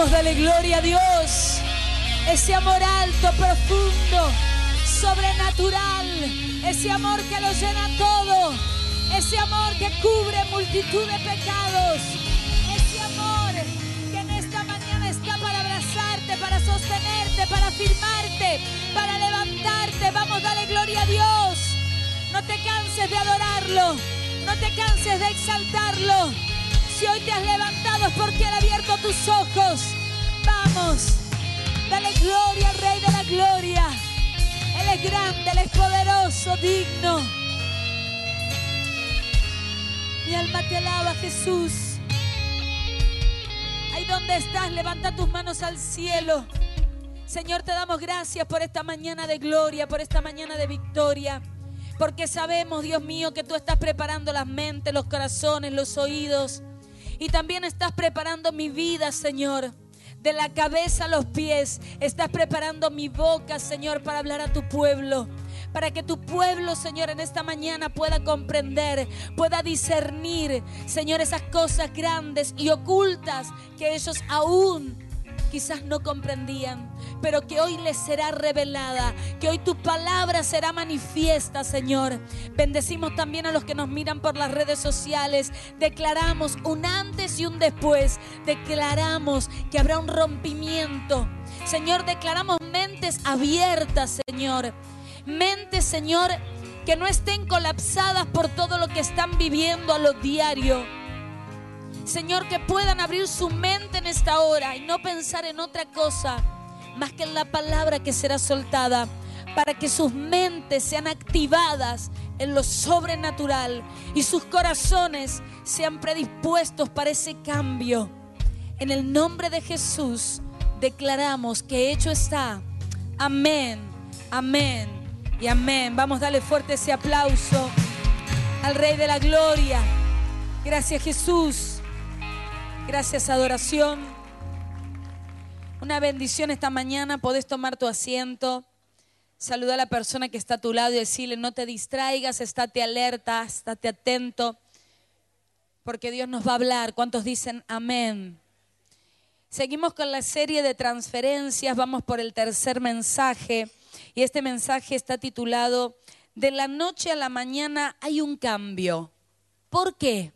Vamos, dale gloria a Dios. Ese amor alto, profundo, sobrenatural. Ese amor que lo llena todo. Ese amor que cubre multitud de pecados. Ese amor que en esta mañana está para abrazarte, para sostenerte, para afirmarte, para levantarte. Vamos, dale gloria a Dios. No te canses de adorarlo. No te canses de exaltarlo. Si hoy te has levantado es porque Él ha abierto tus ojos. Dale gloria al Rey de la Gloria. Él es grande, Él es poderoso, digno. Mi alma te alaba, Jesús. Ahí donde estás, levanta tus manos al cielo. Señor, te damos gracias por esta mañana de gloria, por esta mañana de victoria. Porque sabemos, Dios mío, que tú estás preparando las mentes, los corazones, los oídos. Y también estás preparando mi vida, Señor. De la cabeza a los pies. Estás preparando mi boca, Señor, para hablar a tu pueblo para que tu pueblo, Señor, en esta mañana pueda comprender, pueda discernir, Señor, esas cosas grandes y ocultas que ellos aún quizás no comprendían, pero que hoy les será revelada, que hoy tu palabra será manifiesta, Señor. Bendecimos también a los que nos miran por las redes sociales. Declaramos un antes y un después. Declaramos que habrá un rompimiento. Señor, declaramos mentes abiertas, Señor. Mentes, Señor, que no estén colapsadas por todo lo que están viviendo a lo diario Señor, que puedan abrir su mente en esta hora y no pensar en otra cosa más que en la palabra que será soltada, para que sus mentes sean activadas en lo sobrenatural y sus corazones sean predispuestos para ese cambio. En el nombre de Jesús declaramos que hecho está. Amén, amén y amén. Vamos a darle fuerte ese aplauso al Rey de la Gloria. Gracias Jesús. Gracias, adoración. Una bendición esta mañana. Podés tomar tu asiento. Saluda a la persona que está a tu lado y decirle, no te distraigas, estate alerta, estate atento, porque Dios nos va a hablar. ¿Cuántos dicen amén? Seguimos con la serie de transferencias, vamos por el tercer mensaje y este mensaje está titulado, De la noche a la mañana hay un cambio. ¿Por qué?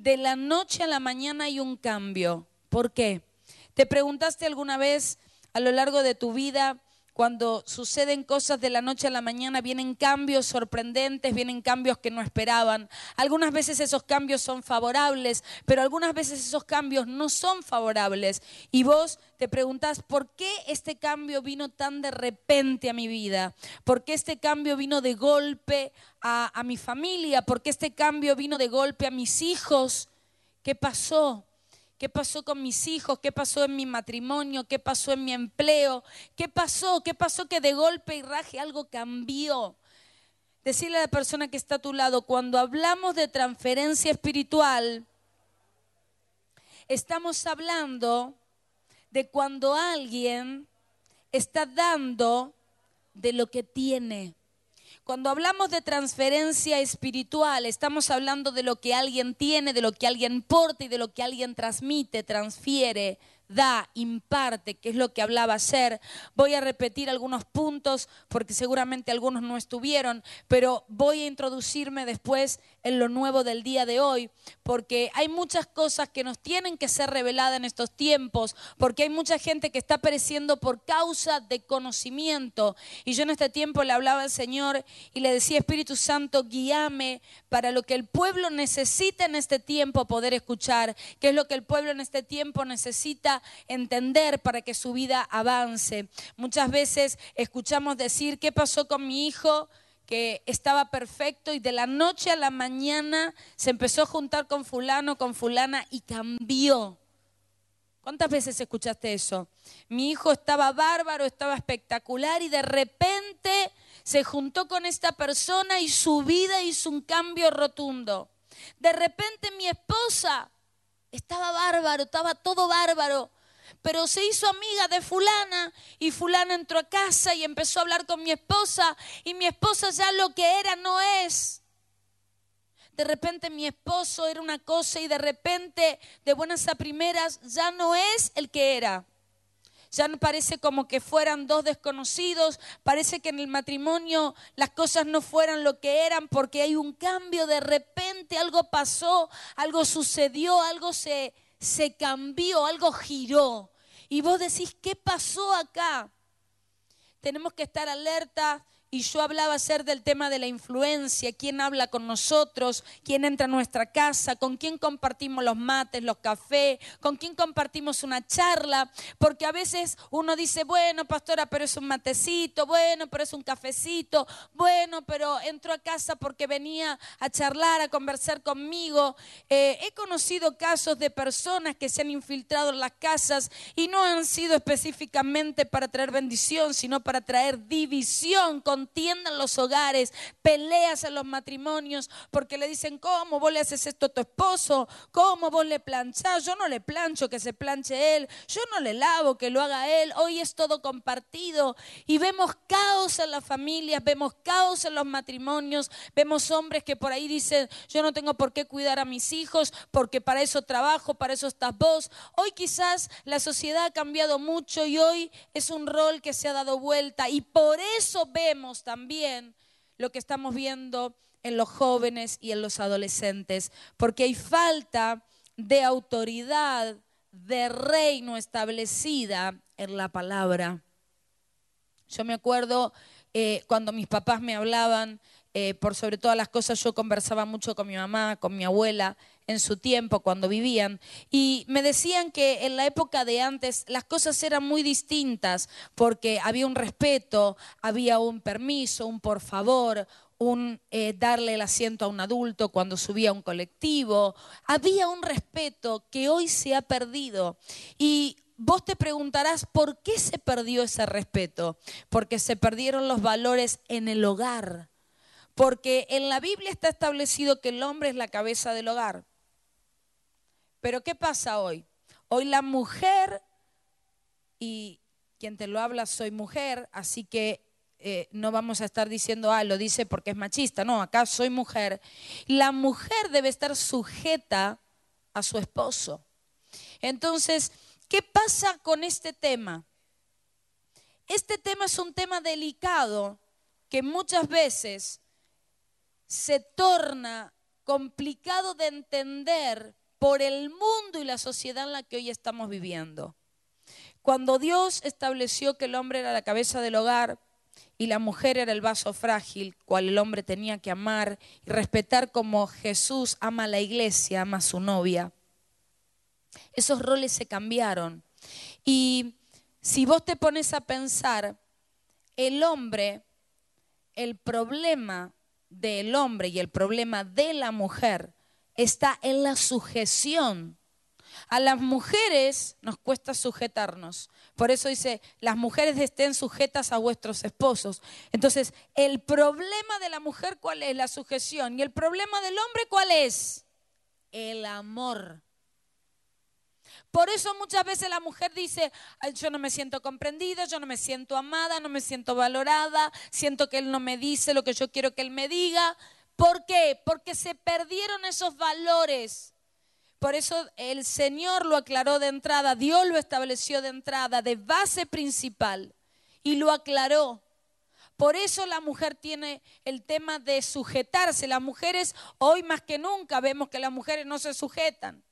De la noche a la mañana hay un cambio. ¿Por qué? ¿Te preguntaste alguna vez a lo largo de tu vida, cuando suceden cosas de la noche a la mañana, vienen cambios sorprendentes, vienen cambios que no esperaban. Algunas veces esos cambios son favorables, pero algunas veces esos cambios no son favorables. Y vos te preguntás, ¿por qué este cambio vino tan de repente a mi vida? ¿Por qué este cambio vino de golpe a, a mi familia? ¿Por qué este cambio vino de golpe a mis hijos? ¿Qué pasó? ¿Qué pasó con mis hijos? ¿Qué pasó en mi matrimonio? ¿Qué pasó en mi empleo? ¿Qué pasó? ¿Qué pasó que de golpe y raje algo cambió? Decirle a la persona que está a tu lado, cuando hablamos de transferencia espiritual, estamos hablando de cuando alguien está dando de lo que tiene. Cuando hablamos de transferencia espiritual, estamos hablando de lo que alguien tiene, de lo que alguien porta y de lo que alguien transmite, transfiere, da, imparte, que es lo que hablaba ayer. Voy a repetir algunos puntos porque seguramente algunos no estuvieron, pero voy a introducirme después en lo nuevo del día de hoy, porque hay muchas cosas que nos tienen que ser reveladas en estos tiempos, porque hay mucha gente que está pereciendo por causa de conocimiento. Y yo en este tiempo le hablaba al Señor y le decía, Espíritu Santo, guíame para lo que el pueblo necesita en este tiempo poder escuchar, que es lo que el pueblo en este tiempo necesita entender para que su vida avance. Muchas veces escuchamos decir, ¿qué pasó con mi hijo? que estaba perfecto y de la noche a la mañana se empezó a juntar con fulano, con fulana y cambió. ¿Cuántas veces escuchaste eso? Mi hijo estaba bárbaro, estaba espectacular y de repente se juntó con esta persona y su vida hizo un cambio rotundo. De repente mi esposa estaba bárbaro, estaba todo bárbaro pero se hizo amiga de fulana y fulana entró a casa y empezó a hablar con mi esposa y mi esposa ya lo que era no es. de repente mi esposo era una cosa y de repente, de buenas a primeras, ya no es el que era. Ya no parece como que fueran dos desconocidos, parece que en el matrimonio las cosas no fueran lo que eran porque hay un cambio, de repente algo pasó, algo sucedió, algo se, se cambió, algo giró. Y vos decís, ¿qué pasó acá? Tenemos que estar alerta y yo hablaba ayer del tema de la influencia, quién habla con nosotros, quién entra a nuestra casa, con quién compartimos los mates, los cafés, con quién compartimos una charla, porque a veces uno dice, bueno, pastora, pero es un matecito, bueno, pero es un cafecito, bueno, pero entró a casa porque venía a charlar, a conversar conmigo. Eh, he conocido casos de personas que se han infiltrado en las casas y no han sido específicamente para traer bendición, sino para traer división con contiendan los hogares, peleas en los matrimonios, porque le dicen, ¿cómo vos le haces esto a tu esposo? ¿Cómo vos le planchás? Yo no le plancho, que se planche él. Yo no le lavo, que lo haga él. Hoy es todo compartido. Y vemos caos en las familias, vemos caos en los matrimonios, vemos hombres que por ahí dicen, yo no tengo por qué cuidar a mis hijos, porque para eso trabajo, para eso estás vos. Hoy quizás la sociedad ha cambiado mucho y hoy es un rol que se ha dado vuelta. Y por eso vemos también lo que estamos viendo en los jóvenes y en los adolescentes, porque hay falta de autoridad, de reino establecida en la palabra. Yo me acuerdo eh, cuando mis papás me hablaban, eh, por sobre todas las cosas, yo conversaba mucho con mi mamá, con mi abuela, en su tiempo, cuando vivían, y me decían que en la época de antes las cosas eran muy distintas, porque había un respeto, había un permiso, un por favor, un eh, darle el asiento a un adulto cuando subía a un colectivo, había un respeto que hoy se ha perdido. Y vos te preguntarás, ¿por qué se perdió ese respeto? Porque se perdieron los valores en el hogar. Porque en la Biblia está establecido que el hombre es la cabeza del hogar. Pero ¿qué pasa hoy? Hoy la mujer, y quien te lo habla soy mujer, así que eh, no vamos a estar diciendo, ah, lo dice porque es machista. No, acá soy mujer. La mujer debe estar sujeta a su esposo. Entonces, ¿qué pasa con este tema? Este tema es un tema delicado que muchas veces se torna complicado de entender por el mundo y la sociedad en la que hoy estamos viviendo. Cuando Dios estableció que el hombre era la cabeza del hogar y la mujer era el vaso frágil, cual el hombre tenía que amar y respetar como Jesús ama a la iglesia, ama a su novia, esos roles se cambiaron. Y si vos te pones a pensar, el hombre, el problema del hombre y el problema de la mujer está en la sujeción. A las mujeres nos cuesta sujetarnos. Por eso dice, las mujeres estén sujetas a vuestros esposos. Entonces, el problema de la mujer, ¿cuál es? La sujeción. ¿Y el problema del hombre, cuál es? El amor. Por eso muchas veces la mujer dice, yo no me siento comprendida, yo no me siento amada, no me siento valorada, siento que él no me dice lo que yo quiero que él me diga. ¿Por qué? Porque se perdieron esos valores. Por eso el Señor lo aclaró de entrada, Dios lo estableció de entrada, de base principal, y lo aclaró. Por eso la mujer tiene el tema de sujetarse. Las mujeres, hoy más que nunca, vemos que las mujeres no se sujetan.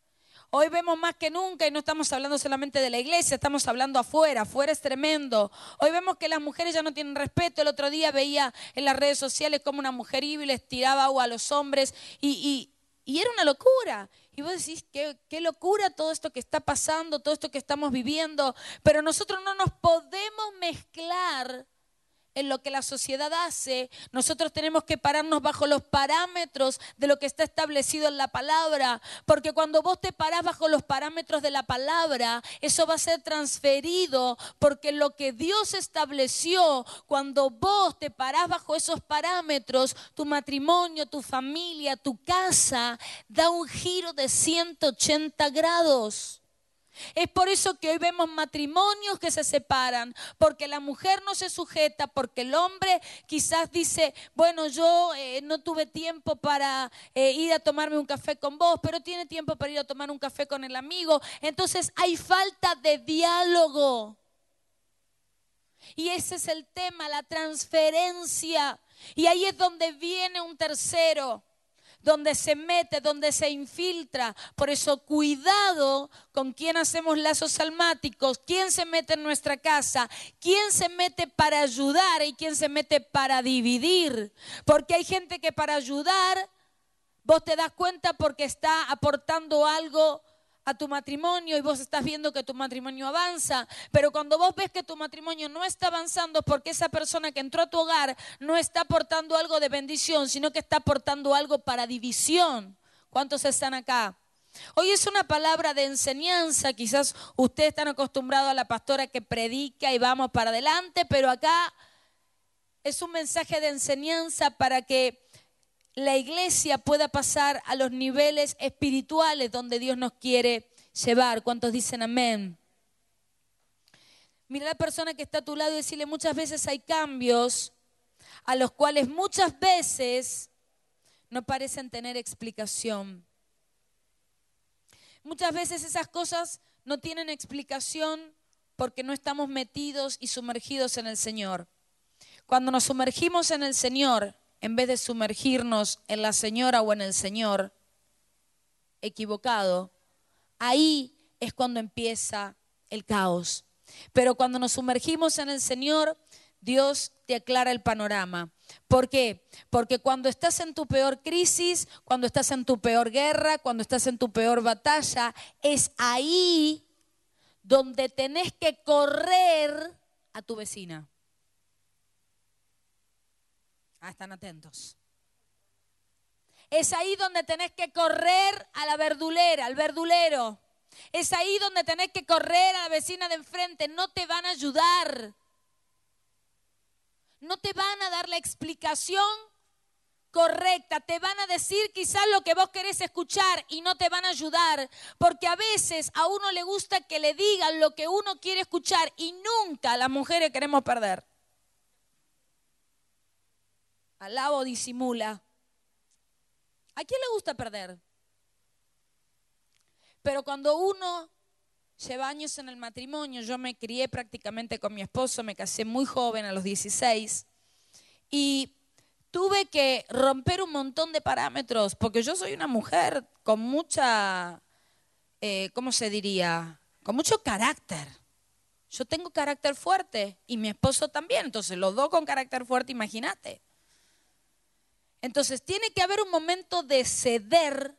Hoy vemos más que nunca y no estamos hablando solamente de la iglesia, estamos hablando afuera, afuera es tremendo. Hoy vemos que las mujeres ya no tienen respeto. El otro día veía en las redes sociales como una mujer y les tiraba agua a los hombres y, era una locura. Y vos decís, qué, locura todo esto que está pasando, todo esto que estamos viviendo. Pero nosotros no nos podemos mezclar en lo que la sociedad hace, nosotros tenemos que pararnos bajo los parámetros de lo que está establecido en la palabra, porque cuando vos te parás bajo los parámetros de la palabra, eso va a ser transferido, porque lo que Dios estableció, cuando vos te parás bajo esos parámetros, tu matrimonio, tu familia, tu casa, da un giro de 180 grados. Es por eso que hoy vemos matrimonios que se separan, porque la mujer no se sujeta, porque el hombre quizás dice, bueno, yo eh, no tuve tiempo para eh, ir a tomarme un café con vos, pero tiene tiempo para ir a tomar un café con el amigo. Entonces hay falta de diálogo. Y ese es el tema, la transferencia. Y ahí es donde viene un tercero donde se mete, donde se infiltra. Por eso cuidado con quién hacemos lazos almáticos, quién se mete en nuestra casa, quién se mete para ayudar y quién se mete para dividir. Porque hay gente que para ayudar, vos te das cuenta porque está aportando algo a tu matrimonio y vos estás viendo que tu matrimonio avanza, pero cuando vos ves que tu matrimonio no está avanzando porque esa persona que entró a tu hogar no está aportando algo de bendición, sino que está aportando algo para división. ¿Cuántos están acá? Hoy es una palabra de enseñanza, quizás ustedes están acostumbrados a la pastora que predica y vamos para adelante, pero acá es un mensaje de enseñanza para que la iglesia pueda pasar a los niveles espirituales donde Dios nos quiere llevar. ¿Cuántos dicen amén? Mira a la persona que está a tu lado y decirle, muchas veces hay cambios a los cuales muchas veces no parecen tener explicación. Muchas veces esas cosas no tienen explicación porque no estamos metidos y sumergidos en el Señor. Cuando nos sumergimos en el Señor, en vez de sumergirnos en la señora o en el señor equivocado, ahí es cuando empieza el caos. Pero cuando nos sumergimos en el Señor, Dios te aclara el panorama. ¿Por qué? Porque cuando estás en tu peor crisis, cuando estás en tu peor guerra, cuando estás en tu peor batalla, es ahí donde tenés que correr a tu vecina. Ah, están atentos. Es ahí donde tenés que correr a la verdulera, al verdulero. Es ahí donde tenés que correr a la vecina de enfrente. No te van a ayudar. No te van a dar la explicación correcta. Te van a decir quizás lo que vos querés escuchar y no te van a ayudar. Porque a veces a uno le gusta que le digan lo que uno quiere escuchar y nunca las mujeres queremos perder alaba o disimula. ¿A quién le gusta perder? Pero cuando uno lleva años en el matrimonio, yo me crié prácticamente con mi esposo, me casé muy joven, a los 16, y tuve que romper un montón de parámetros, porque yo soy una mujer con mucha, eh, ¿cómo se diría? Con mucho carácter. Yo tengo carácter fuerte y mi esposo también, entonces los dos con carácter fuerte, imagínate. Entonces tiene que haber un momento de ceder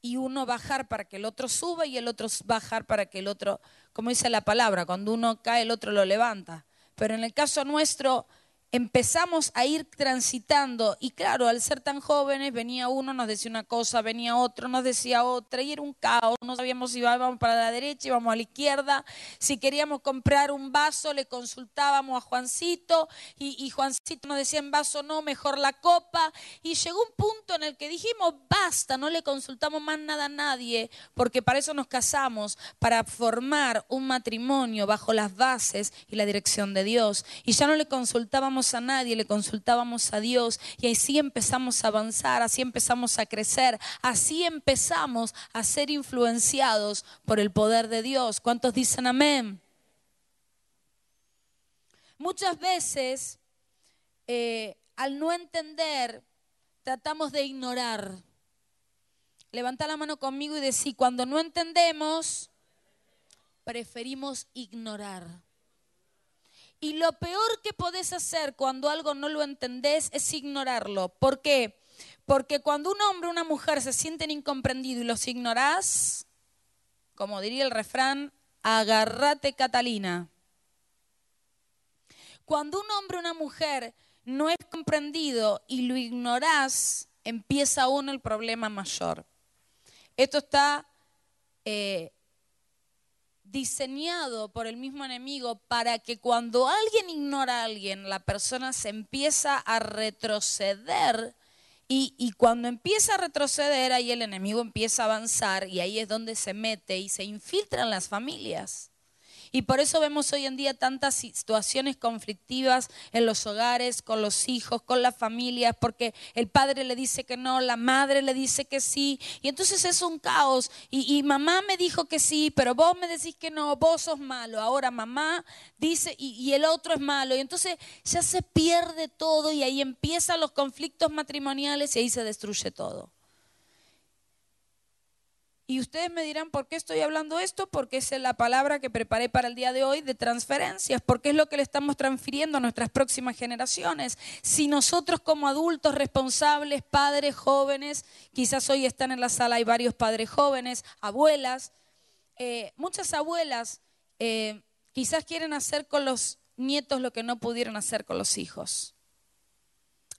y uno bajar para que el otro suba y el otro bajar para que el otro, como dice la palabra, cuando uno cae el otro lo levanta. Pero en el caso nuestro, empezamos a ir transitando. Y claro, al ser tan jóvenes venía uno, nos decía una cosa, venía otro, nos decía otra y era un caos, no sabíamos si íbamos para la derecha, íbamos a la izquierda, si queríamos comprar un vaso le consultábamos a Juancito y, y Juancito nos decía en vaso no, mejor la copa. Y llegó un punto en el que dijimos basta, no le consultamos más nada a nadie porque para eso nos casamos, para formar un matrimonio bajo las bases y la dirección de Dios. Y ya no le consultábamos a nadie, le consultábamos a Dios y así empezamos a avanzar, así empezamos a crecer, así empezamos a ser influenciados por el poder de Dios. ¿Cuántos dicen amén? Muchas veces, eh, al no entender, tratamos de ignorar. Levanta la mano conmigo y decir, cuando no entendemos, preferimos ignorar. Y lo peor que podés hacer cuando algo no lo entendés es ignorarlo. ¿Por qué? Porque cuando un hombre o una mujer se sienten incomprendidos y los ignorás, como diría el refrán, agárrate Catalina. Cuando un hombre o una mujer no es comprendido y lo ignorás, empieza uno el problema mayor. Esto está eh, diseñado por el mismo enemigo para que cuando alguien ignora a alguien, la persona se empieza a retroceder Y, y, cuando empieza a retroceder, ahí el enemigo empieza a avanzar y ahí es donde se mete y se infiltran las familias. Y por eso vemos hoy en día tantas situaciones conflictivas en los hogares, con los hijos, con las familias, porque el padre le dice que no, la madre le dice que sí. Y entonces es un caos. Y, mamá me dijo que sí, pero vos me decís que no, vos sos malo. Ahora mamá dice y, y el otro es malo. Y entonces ya se pierde todo y ahí empiezan los conflictos matrimoniales y ahí se destruye todo. Y ustedes me dirán, ¿por qué estoy hablando esto? Porque es la palabra que preparé para el día de hoy de transferencias, porque es lo que le estamos transfiriendo a nuestras próximas generaciones. Si nosotros como adultos responsables, padres jóvenes, quizás hoy están en la sala, hay varios padres jóvenes, abuelas, eh, muchas abuelas eh, quizás quieren hacer con los nietos lo que no pudieron hacer con los hijos.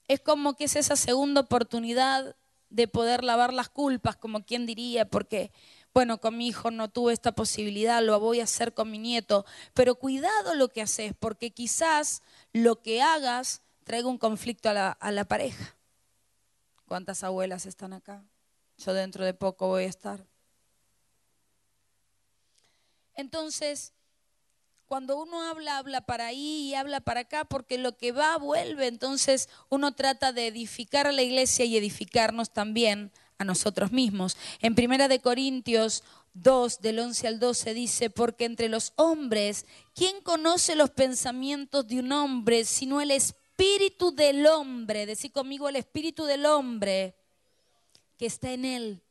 Es como que es esa segunda oportunidad de poder lavar las culpas, como quien diría, porque, bueno, con mi hijo no tuve esta posibilidad, lo voy a hacer con mi nieto, pero cuidado lo que haces, porque quizás lo que hagas traiga un conflicto a la, a la pareja. ¿Cuántas abuelas están acá? Yo dentro de poco voy a estar. Entonces, cuando uno habla, habla para ahí y habla para acá, porque lo que va vuelve. Entonces uno trata de edificar a la iglesia y edificarnos también a nosotros mismos. En Primera de Corintios 2, del 11 al 12 dice, porque entre los hombres, ¿quién conoce los pensamientos de un hombre sino el espíritu del hombre? Decí conmigo el espíritu del hombre que está en él.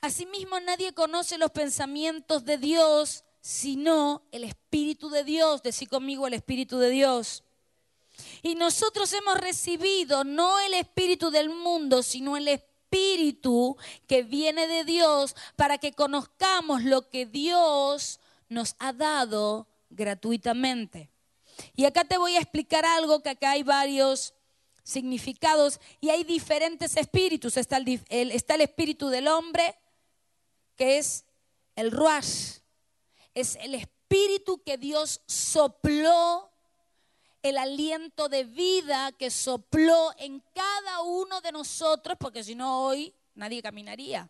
Asimismo, nadie conoce los pensamientos de Dios sino el Espíritu de Dios. Decí conmigo el Espíritu de Dios. Y nosotros hemos recibido no el Espíritu del mundo, sino el Espíritu que viene de Dios para que conozcamos lo que Dios nos ha dado gratuitamente. Y acá te voy a explicar algo que acá hay varios significados y hay diferentes espíritus. Está el, está el espíritu del hombre, que es el ruach, es el espíritu que Dios sopló, el aliento de vida que sopló en cada uno de nosotros, porque si no hoy nadie caminaría.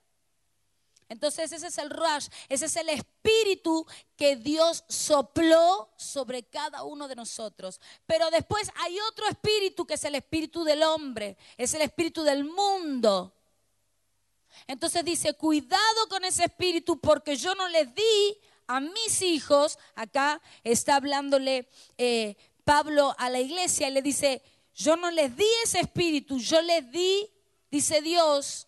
Entonces ese es el rush, ese es el espíritu que Dios sopló sobre cada uno de nosotros. Pero después hay otro espíritu que es el espíritu del hombre, es el espíritu del mundo. Entonces dice, cuidado con ese espíritu porque yo no les di a mis hijos, acá está hablándole eh, Pablo a la iglesia y le dice, yo no les di ese espíritu, yo les di, dice Dios,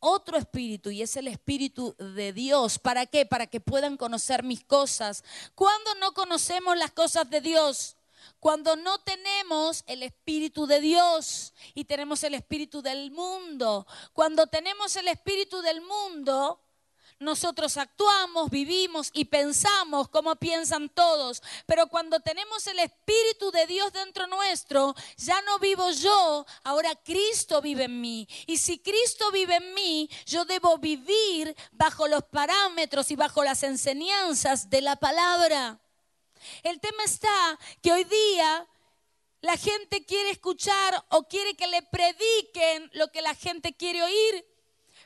otro espíritu y es el espíritu de Dios. ¿Para qué? Para que puedan conocer mis cosas. Cuando no conocemos las cosas de Dios, cuando no tenemos el Espíritu de Dios y tenemos el Espíritu del mundo, cuando tenemos el Espíritu del mundo, nosotros actuamos, vivimos y pensamos como piensan todos. Pero cuando tenemos el Espíritu de Dios dentro nuestro, ya no vivo yo, ahora Cristo vive en mí. Y si Cristo vive en mí, yo debo vivir bajo los parámetros y bajo las enseñanzas de la palabra. El tema está que hoy día la gente quiere escuchar o quiere que le prediquen lo que la gente quiere oír.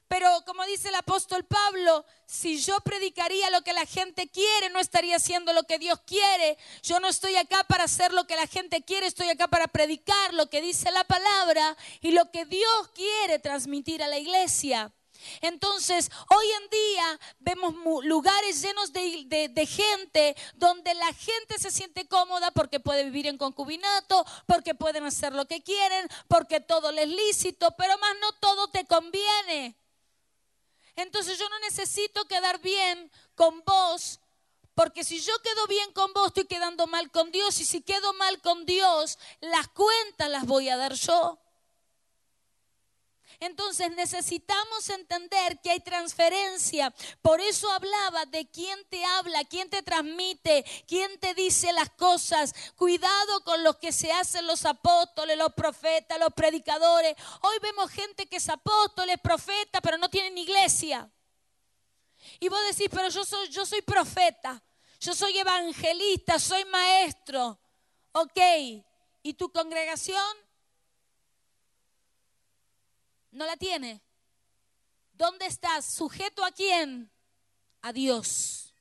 Pero como dice el apóstol Pablo, si yo predicaría lo que la gente quiere, no estaría haciendo lo que Dios quiere. Yo no estoy acá para hacer lo que la gente quiere, estoy acá para predicar lo que dice la palabra y lo que Dios quiere transmitir a la iglesia. Entonces, hoy en día vemos lugares llenos de, gente donde la gente se siente cómoda porque puede vivir en concubinato, porque pueden hacer lo que quieren, porque todo les es lícito, pero más no todo te conviene. Entonces yo no necesito quedar bien con vos, porque si yo quedo bien con vos, estoy quedando mal con Dios, y si quedo mal con Dios, las cuentas las voy a dar yo. Entonces necesitamos entender que hay transferencia. Por eso hablaba de quién te habla, quién te transmite, quién te dice las cosas. Cuidado con los que se hacen los apóstoles, los profetas, los predicadores. Hoy vemos gente que es apóstol, es profeta, pero no tienen iglesia. Y vos decís, pero yo soy, yo soy profeta, yo soy evangelista, soy maestro. Ok, ¿y tu congregación? No la tiene. ¿Dónde estás? ¿Sujeto a quién? A Dios.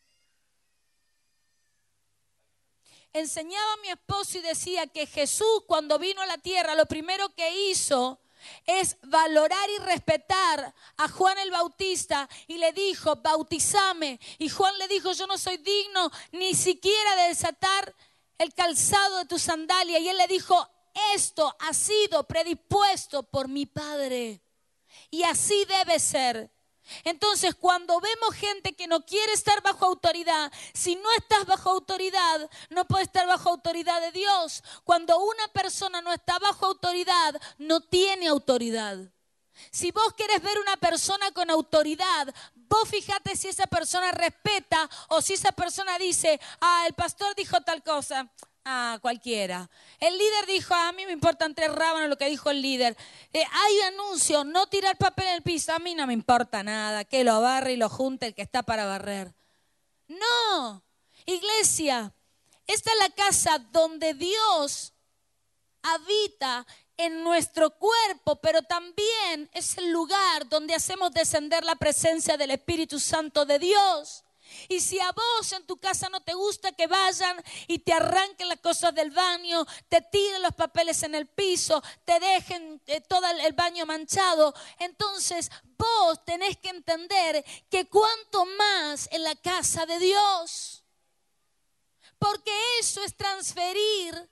Enseñaba a mi esposo y decía que Jesús cuando vino a la tierra lo primero que hizo es valorar y respetar a Juan el Bautista y le dijo, bautizame. Y Juan le dijo, yo no soy digno ni siquiera de desatar el calzado de tu sandalia. Y él le dijo, esto ha sido predispuesto por mi Padre. Y así debe ser. Entonces, cuando vemos gente que no quiere estar bajo autoridad, si no estás bajo autoridad, no puedes estar bajo autoridad de Dios. Cuando una persona no está bajo autoridad, no tiene autoridad. Si vos querés ver una persona con autoridad, vos fíjate si esa persona respeta o si esa persona dice, ah, el pastor dijo tal cosa. Ah, cualquiera. El líder dijo, a mí me importan tres rábanos lo que dijo el líder. Eh, hay anuncio, no tirar papel en el piso, a mí no me importa nada, que lo barre y lo junte el que está para barrer. No, iglesia, esta es la casa donde Dios habita en nuestro cuerpo, pero también es el lugar donde hacemos descender la presencia del Espíritu Santo de Dios. Y si a vos en tu casa no te gusta que vayan y te arranquen las cosas del baño, te tiren los papeles en el piso, te dejen eh, todo el baño manchado, entonces vos tenés que entender que cuanto más en la casa de Dios. Porque eso es transferir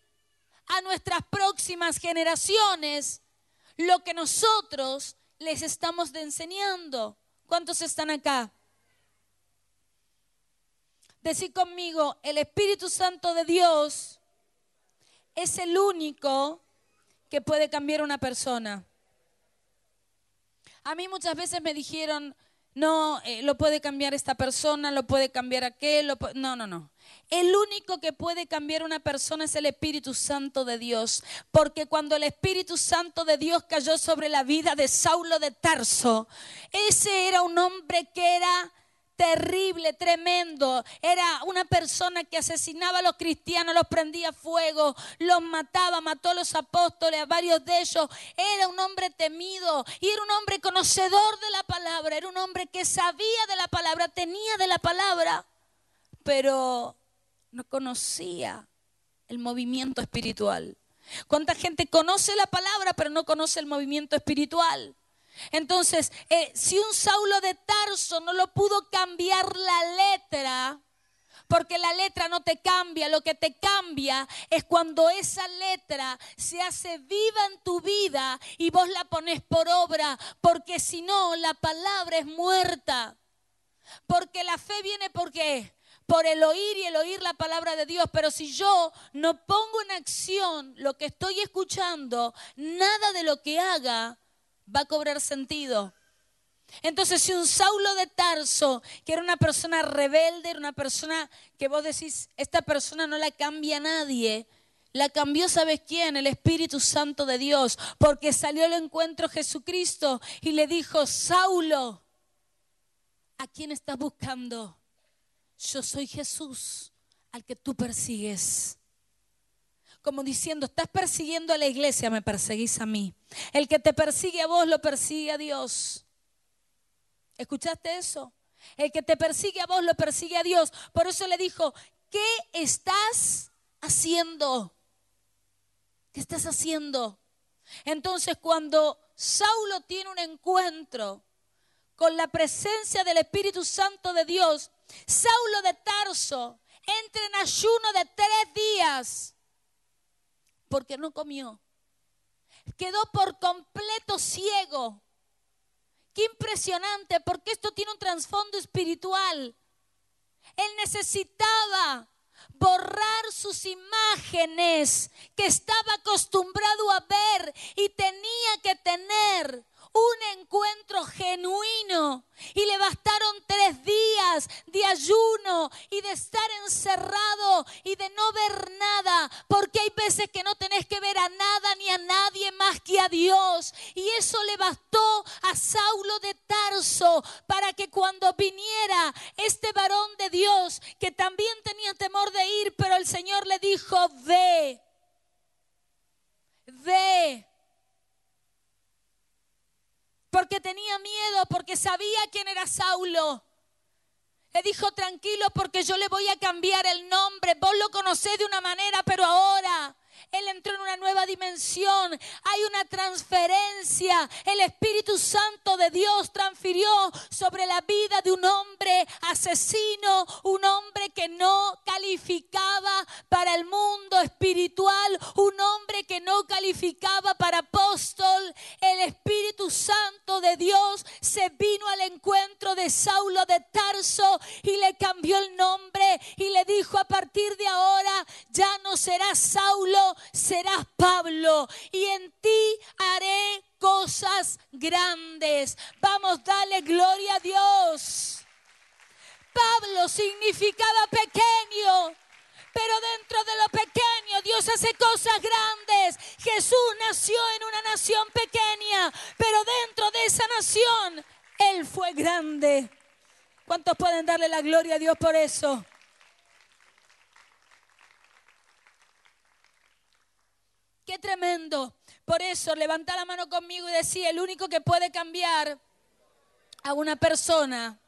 a nuestras próximas generaciones lo que nosotros les estamos enseñando. ¿Cuántos están acá? Decir conmigo, el Espíritu Santo de Dios es el único que puede cambiar una persona. A mí muchas veces me dijeron, no, eh, lo puede cambiar esta persona, lo puede cambiar aquel. no, no, no. El único que puede cambiar una persona es el Espíritu Santo de Dios. Porque cuando el Espíritu Santo de Dios cayó sobre la vida de Saulo de Tarso, ese era un hombre que era terrible, tremendo. Era una persona que asesinaba a los cristianos, los prendía fuego, los mataba, mató a los apóstoles, a varios de ellos. Era un hombre temido y era un hombre conocedor de la palabra, era un hombre que sabía de la palabra, tenía de la palabra, pero no conocía el movimiento espiritual. ¿Cuánta gente conoce la palabra pero no conoce el movimiento espiritual? Entonces, eh, si un Saulo de Tarso no lo pudo cambiar la letra, porque la letra no te cambia, lo que te cambia es cuando esa letra se hace viva en tu vida y vos la pones por obra, porque si no, la palabra es muerta. Porque la fe viene por qué? Por el oír y el oír la palabra de Dios. Pero si yo no pongo en acción lo que estoy escuchando, nada de lo que haga va a cobrar sentido. Entonces, si un Saulo de Tarso, que era una persona rebelde, era una persona que vos decís, esta persona no la cambia nadie, la cambió, ¿sabes quién? El Espíritu Santo de Dios, porque salió al encuentro Jesucristo y le dijo, Saulo, ¿a quién estás buscando? Yo soy Jesús, al que tú persigues como diciendo, estás persiguiendo a la iglesia, me perseguís a mí. El que te persigue a vos lo persigue a Dios. ¿Escuchaste eso? El que te persigue a vos lo persigue a Dios. Por eso le dijo, ¿qué estás haciendo? ¿Qué estás haciendo? Entonces cuando Saulo tiene un encuentro con la presencia del Espíritu Santo de Dios, Saulo de Tarso entra en ayuno de tres días porque no comió. Quedó por completo ciego. Qué impresionante, porque esto tiene un trasfondo espiritual. Él necesitaba borrar sus imágenes que estaba acostumbrado a ver y tenía que tener un encuentro genuino. Y le bastaron tres días de ayuno y de estar encerrado y de no ver nada. Porque hay veces que no tenés que ver a nada ni a nadie más que a Dios. Y eso le bastó a Saulo de Tarso para que cuando viniera este varón de Dios, que también tenía temor de ir, pero el Señor le dijo, ve, ve porque tenía miedo, porque sabía quién era Saulo. Le dijo, tranquilo, porque yo le voy a cambiar el nombre. Vos lo conocés de una manera, pero ahora él entró en una nueva dimensión. Hay una transferencia. El Espíritu Santo de Dios transfirió sobre la vida de un hombre asesino, un hombre que no calificaba para el mundo espiritual, un hombre que no calificaba para apóstol. El Espíritu Santo de Dios se vino al encuentro de Saulo de Tarso y le cambió el nombre y le dijo a partir de ahora ya no serás Saulo, serás Pablo y en ti haré cosas grandes. Vamos, dale gloria a Dios. Pablo significaba pequeño. Pero dentro de lo pequeño Dios hace cosas grandes. Jesús nació en una nación pequeña, pero dentro de esa nación Él fue grande. ¿Cuántos pueden darle la gloria a Dios por eso? Qué tremendo. Por eso, levanta la mano conmigo y decía, el único que puede cambiar a una persona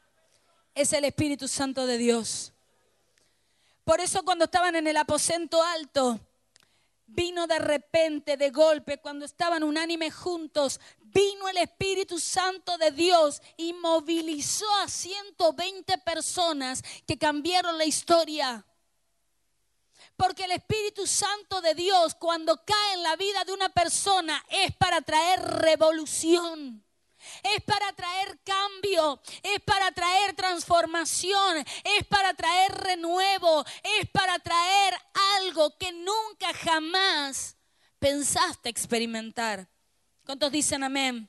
es el Espíritu Santo de Dios. Por eso cuando estaban en el aposento alto, vino de repente, de golpe, cuando estaban unánimes juntos, vino el Espíritu Santo de Dios y movilizó a 120 personas que cambiaron la historia. Porque el Espíritu Santo de Dios cuando cae en la vida de una persona es para traer revolución. Es para traer cambio, es para traer transformación, es para traer renuevo, es para traer algo que nunca jamás pensaste experimentar. ¿Cuántos dicen amén?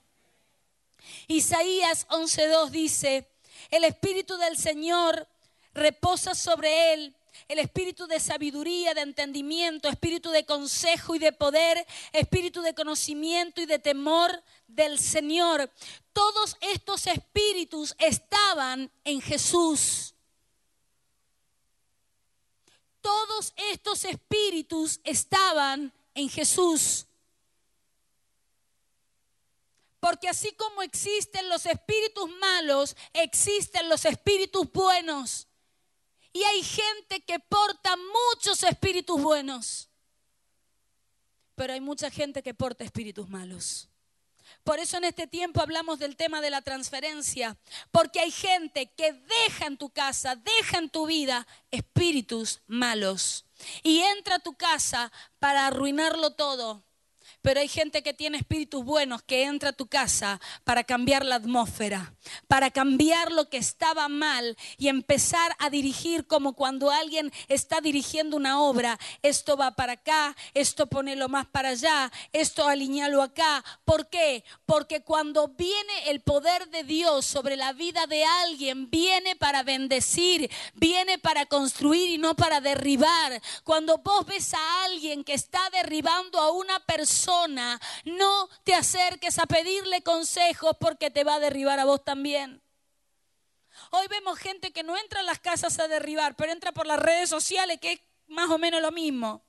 Isaías 11.2 dice, el Espíritu del Señor reposa sobre él el espíritu de sabiduría, de entendimiento, espíritu de consejo y de poder, espíritu de conocimiento y de temor del Señor. Todos estos espíritus estaban en Jesús. Todos estos espíritus estaban en Jesús. Porque así como existen los espíritus malos, existen los espíritus buenos. Y hay gente que porta muchos espíritus buenos, pero hay mucha gente que porta espíritus malos. Por eso en este tiempo hablamos del tema de la transferencia, porque hay gente que deja en tu casa, deja en tu vida espíritus malos. Y entra a tu casa para arruinarlo todo pero hay gente que tiene espíritus buenos que entra a tu casa para cambiar la atmósfera, para cambiar lo que estaba mal y empezar a dirigir como cuando alguien está dirigiendo una obra. Esto va para acá, esto ponelo más para allá, esto alinealo acá. ¿Por qué? Porque cuando viene el poder de Dios sobre la vida de alguien, viene para bendecir, viene para construir y no para derribar. Cuando vos ves a alguien que está derribando a una persona, no te acerques a pedirle consejos porque te va a derribar a vos también. Hoy vemos gente que no entra a las casas a derribar, pero entra por las redes sociales, que es más o menos lo mismo.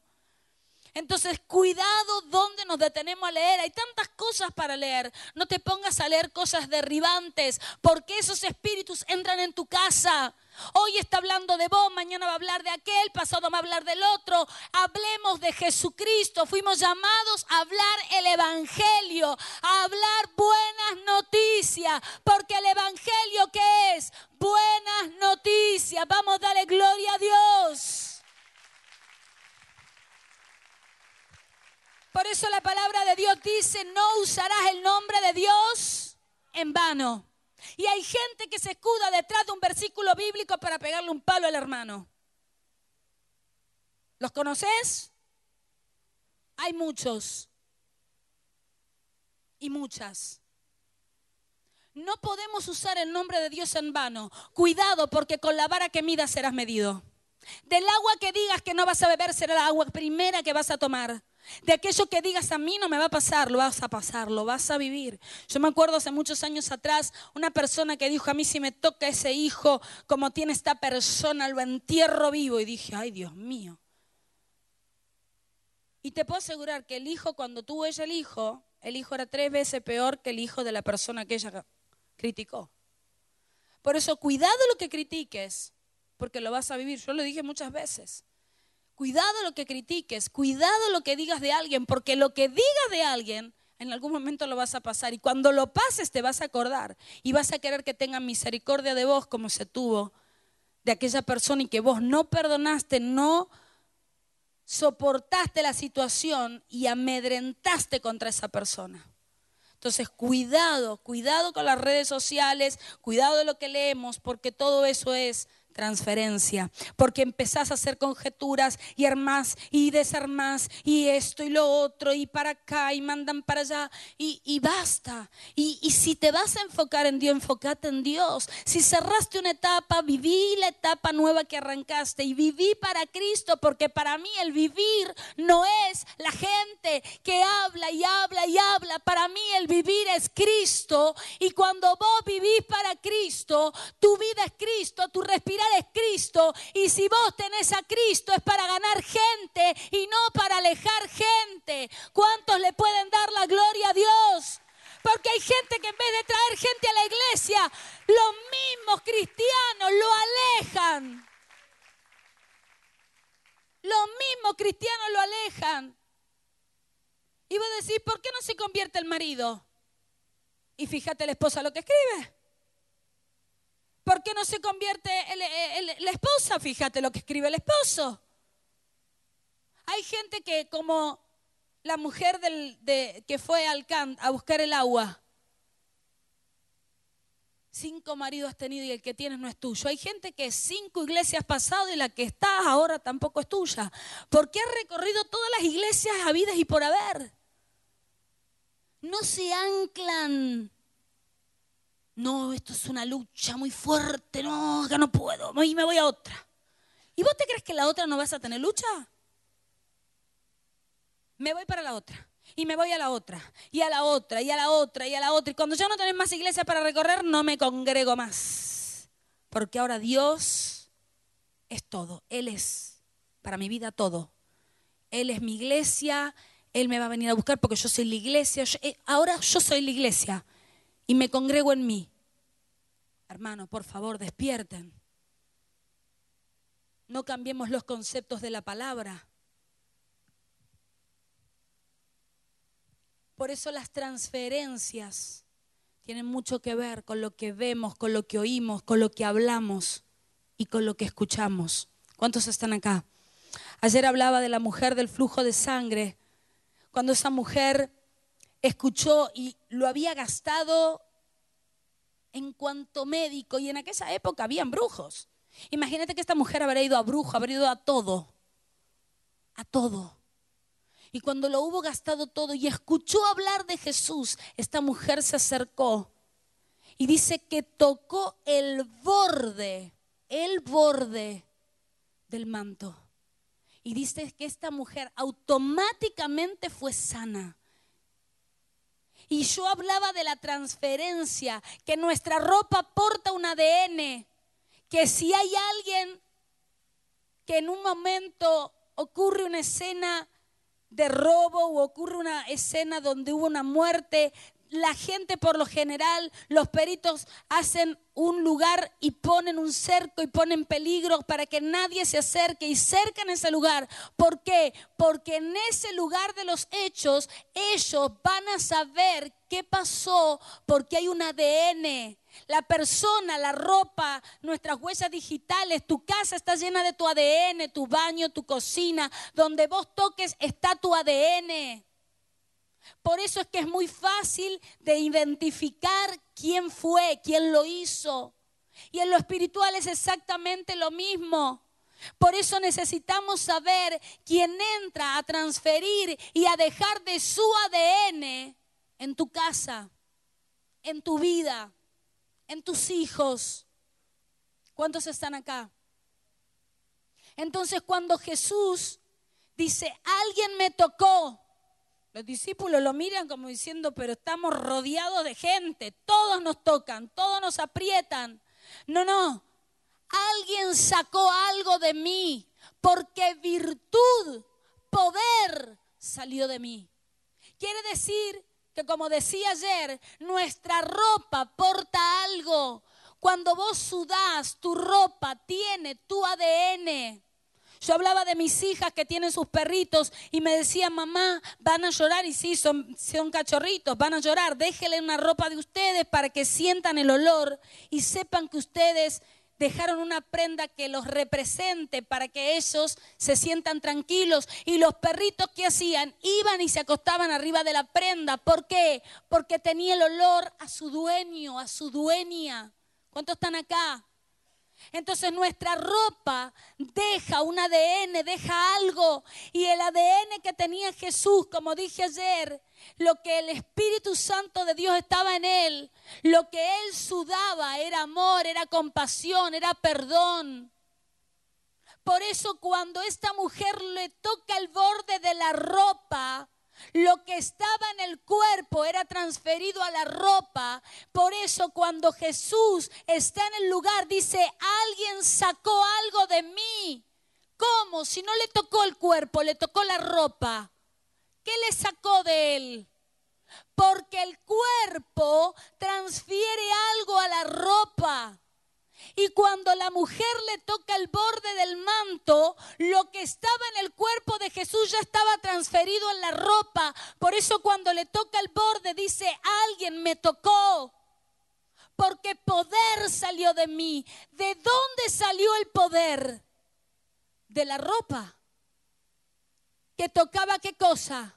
Entonces, cuidado donde nos detenemos a leer. Hay tantas cosas para leer. No te pongas a leer cosas derribantes, porque esos espíritus entran en tu casa. Hoy está hablando de vos, mañana va a hablar de aquel, pasado va a hablar del otro. Hablemos de Jesucristo. Fuimos llamados a hablar el Evangelio, a hablar buenas noticias, porque el Evangelio que es buenas noticias. Vamos a darle gloria a Dios. Por eso la palabra de Dios dice, no usarás el nombre de Dios en vano. Y hay gente que se escuda detrás de un versículo bíblico para pegarle un palo al hermano. ¿Los conoces? Hay muchos y muchas. No podemos usar el nombre de Dios en vano. Cuidado porque con la vara que midas serás medido. Del agua que digas que no vas a beber será la agua primera que vas a tomar. De aquello que digas a mí no me va a pasar, lo vas a pasar, lo vas a vivir. Yo me acuerdo hace muchos años atrás una persona que dijo a mí si me toca ese hijo como tiene esta persona, lo entierro vivo. Y dije, ay Dios mío. Y te puedo asegurar que el hijo, cuando tuvo ella el hijo, el hijo era tres veces peor que el hijo de la persona que ella criticó. Por eso, cuidado lo que critiques, porque lo vas a vivir. Yo lo dije muchas veces. Cuidado lo que critiques, cuidado lo que digas de alguien, porque lo que digas de alguien en algún momento lo vas a pasar y cuando lo pases te vas a acordar y vas a querer que tengan misericordia de vos como se tuvo de aquella persona y que vos no perdonaste, no soportaste la situación y amedrentaste contra esa persona. Entonces, cuidado, cuidado con las redes sociales, cuidado de lo que leemos, porque todo eso es transferencia, porque empezás a hacer conjeturas y armás y desarmás y esto y lo otro y para acá y mandan para allá y, basta. Y, y, si te vas a enfocar en Dios, enfócate en Dios. Si cerraste una etapa, viví la etapa nueva que arrancaste y viví para Cristo, porque para mí el vivir no es la gente que habla y habla y habla. Para mí el vivir es Cristo y cuando vos vivís para Cristo, tu vida es Cristo, tu respirar es Cristo. Y si vos tenés a Cristo es para ganar gente y no para alejar gente. ¿Cuántos le pueden dar la gloria a Dios? Porque hay gente que en vez de traer gente a la iglesia, los mismos cristianos lo alejan. Los mismos cristianos lo alejan. Y vos decís, ¿por qué no se convierte el marido? Y fíjate la esposa lo que escribe. ¿Por qué no se convierte la esposa? Fíjate lo que escribe el esposo. Hay gente que como la mujer que fue al can a buscar el agua, cinco maridos has tenido y el que tienes no es tuyo. Hay gente que cinco iglesias pasado y la que está ahora tampoco es tuya. Porque ha recorrido todas las iglesias habidas y por haber. No se anclan no, esto es una lucha muy fuerte, no, acá no puedo, y me voy a otra. ¿Y vos te crees que la otra no vas a tener lucha? Me voy para la otra. Y me voy a la otra, y a la otra, y a la otra, y a la otra. Y cuando ya no tenés más iglesia para recorrer, no me congrego más. Porque ahora Dios es todo. Él es para mi vida todo. Él es mi iglesia, Él me va a venir a buscar porque yo soy la iglesia. Eh, ahora yo soy la iglesia y me congrego en mí. Hermanos, por favor, despierten. No cambiemos los conceptos de la palabra. Por eso las transferencias tienen mucho que ver con lo que vemos, con lo que oímos, con lo que hablamos y con lo que escuchamos. ¿Cuántos están acá? Ayer hablaba de la mujer del flujo de sangre. Cuando esa mujer escuchó y lo había gastado en cuanto médico y en aquella época habían brujos. Imagínate que esta mujer habría ido a brujo, habría ido a todo, a todo. Y cuando lo hubo gastado todo y escuchó hablar de Jesús, esta mujer se acercó y dice que tocó el borde, el borde del manto. Y dice que esta mujer automáticamente fue sana. Y yo hablaba de la transferencia, que nuestra ropa porta un ADN, que si hay alguien que en un momento ocurre una escena de robo o ocurre una escena donde hubo una muerte, la gente por lo general, los peritos hacen un lugar y ponen un cerco y ponen peligro para que nadie se acerque y cercan ese lugar. ¿Por qué? Porque en ese lugar de los hechos ellos van a saber qué pasó porque hay un ADN. La persona, la ropa, nuestras huellas digitales, tu casa está llena de tu ADN, tu baño, tu cocina, donde vos toques está tu ADN. Por eso es que es muy fácil de identificar quién fue, quién lo hizo. Y en lo espiritual es exactamente lo mismo. Por eso necesitamos saber quién entra a transferir y a dejar de su ADN en tu casa, en tu vida, en tus hijos. ¿Cuántos están acá? Entonces cuando Jesús dice, alguien me tocó, los discípulos lo miran como diciendo, pero estamos rodeados de gente, todos nos tocan, todos nos aprietan. No, no, alguien sacó algo de mí, porque virtud, poder salió de mí. Quiere decir que como decía ayer, nuestra ropa porta algo. Cuando vos sudás, tu ropa tiene tu ADN. Yo hablaba de mis hijas que tienen sus perritos y me decían, mamá, van a llorar. Y sí, son, cachorritos, van a llorar. Déjenle una ropa de ustedes para que sientan el olor y sepan que ustedes dejaron una prenda que los represente para que ellos se sientan tranquilos. Y los perritos que hacían iban y se acostaban arriba de la prenda. ¿Por qué? Porque tenía el olor a su dueño, a su dueña. ¿Cuántos están acá? Entonces nuestra ropa deja un ADN, deja algo. Y el ADN que tenía Jesús, como dije ayer, lo que el Espíritu Santo de Dios estaba en él, lo que él sudaba era amor, era compasión, era perdón. Por eso cuando esta mujer le toca el borde de la ropa, lo que estaba en el cuerpo era transferido a la ropa. Por eso cuando Jesús está en el lugar dice, alguien sacó algo de mí. ¿Cómo? Si no le tocó el cuerpo, le tocó la ropa. ¿Qué le sacó de él? Porque el cuerpo transfiere algo a la ropa. Y cuando la mujer le toca el borde del manto, lo que estaba en el cuerpo de Jesús ya estaba transferido en la ropa. Por eso cuando le toca el borde dice, alguien me tocó. Porque poder salió de mí. ¿De dónde salió el poder? De la ropa. ¿Que tocaba qué cosa?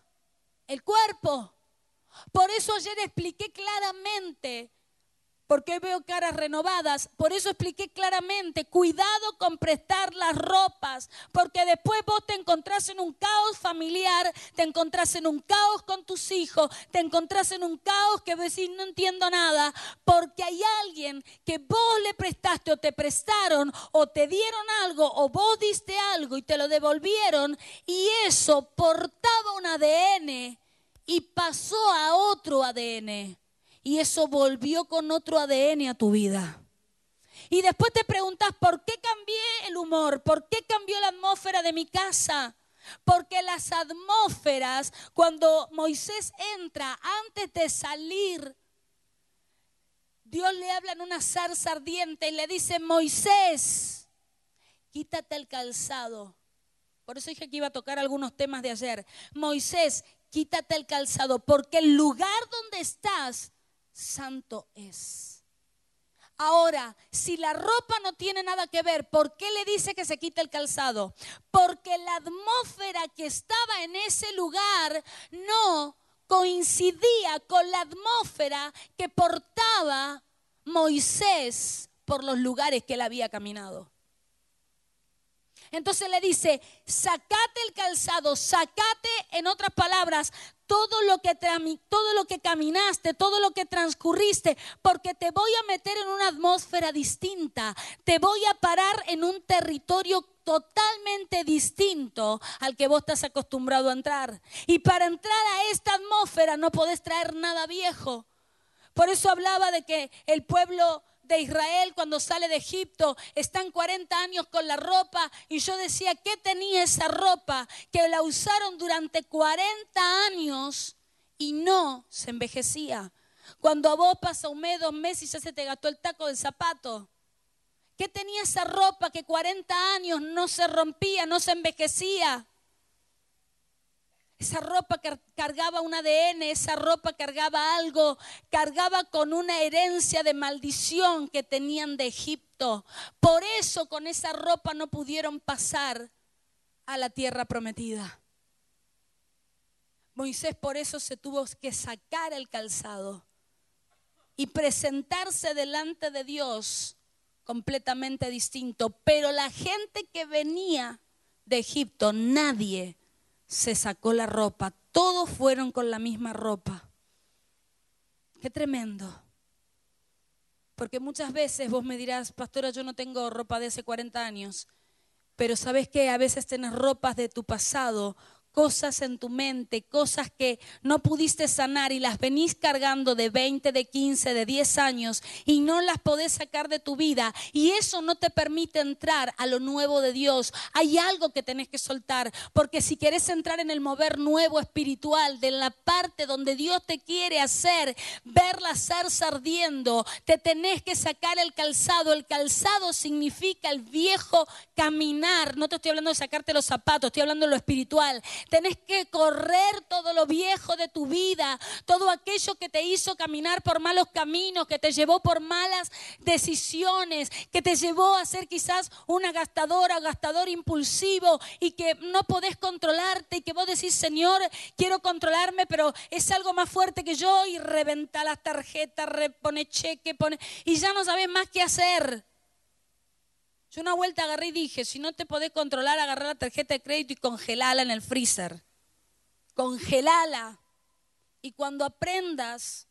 El cuerpo. Por eso ayer expliqué claramente porque veo caras renovadas. Por eso expliqué claramente, cuidado con prestar las ropas, porque después vos te encontrás en un caos familiar, te encontrás en un caos con tus hijos, te encontrás en un caos que decís no entiendo nada, porque hay alguien que vos le prestaste o te prestaron o te dieron algo o vos diste algo y te lo devolvieron y eso portaba un ADN y pasó a otro ADN y eso volvió con otro ADN a tu vida. Y después te preguntas, ¿por qué cambié el humor? ¿Por qué cambió la atmósfera de mi casa? Porque las atmósferas, cuando Moisés entra, antes de salir, Dios le habla en una zarza ardiente y le dice, Moisés, quítate el calzado. Por eso dije que iba a tocar algunos temas de ayer. Moisés, quítate el calzado, porque el lugar donde estás santo es. Ahora, si la ropa no tiene nada que ver, ¿por qué le dice que se quite el calzado? Porque la atmósfera que estaba en ese lugar no coincidía con la atmósfera que portaba Moisés por los lugares que él había caminado. Entonces le dice, sacate el calzado, sacate, en otras palabras, todo lo que todo lo que caminaste, todo lo que transcurriste, porque te voy a meter en una atmósfera distinta, te voy a parar en un territorio totalmente distinto al que vos estás acostumbrado a entrar. Y para entrar a esta atmósfera no podés traer nada viejo. Por eso hablaba de que el pueblo de Israel cuando sale de Egipto, están 40 años con la ropa y yo decía, ¿qué tenía esa ropa? Que la usaron durante 40 años y no se envejecía. Cuando a vos pasa un mes, dos meses y ya se te gastó el taco del zapato. ¿Qué tenía esa ropa que 40 años no se rompía, no se envejecía? Esa ropa cargaba un ADN, esa ropa cargaba algo, cargaba con una herencia de maldición que tenían de Egipto. Por eso con esa ropa no pudieron pasar a la tierra prometida. Moisés por eso se tuvo que sacar el calzado y presentarse delante de Dios completamente distinto. Pero la gente que venía de Egipto, nadie se sacó la ropa. Todos fueron con la misma ropa. Qué tremendo. Porque muchas veces vos me dirás, pastora, yo no tengo ropa de hace 40 años, pero sabes que a veces tenés ropas de tu pasado cosas en tu mente, cosas que no pudiste sanar y las venís cargando de 20, de 15, de 10 años y no las podés sacar de tu vida y eso no te permite entrar a lo nuevo de Dios. Hay algo que tenés que soltar, porque si querés entrar en el mover nuevo espiritual, de la parte donde Dios te quiere hacer, ver la zarza ardiendo, te tenés que sacar el calzado. El calzado significa el viejo caminar. No te estoy hablando de sacarte los zapatos, estoy hablando de lo espiritual Tenés que correr todo lo viejo de tu vida, todo aquello que te hizo caminar por malos caminos, que te llevó por malas decisiones, que te llevó a ser quizás una gastadora, gastador impulsivo y que no podés controlarte y que vos decís, Señor, quiero controlarme, pero es algo más fuerte que yo y reventa las tarjetas, repone cheque, pone y ya no sabes más qué hacer. Yo una vuelta agarré y dije, si no te podés controlar, agarrar la tarjeta de crédito y congelala en el freezer. Congelala. Y cuando aprendas,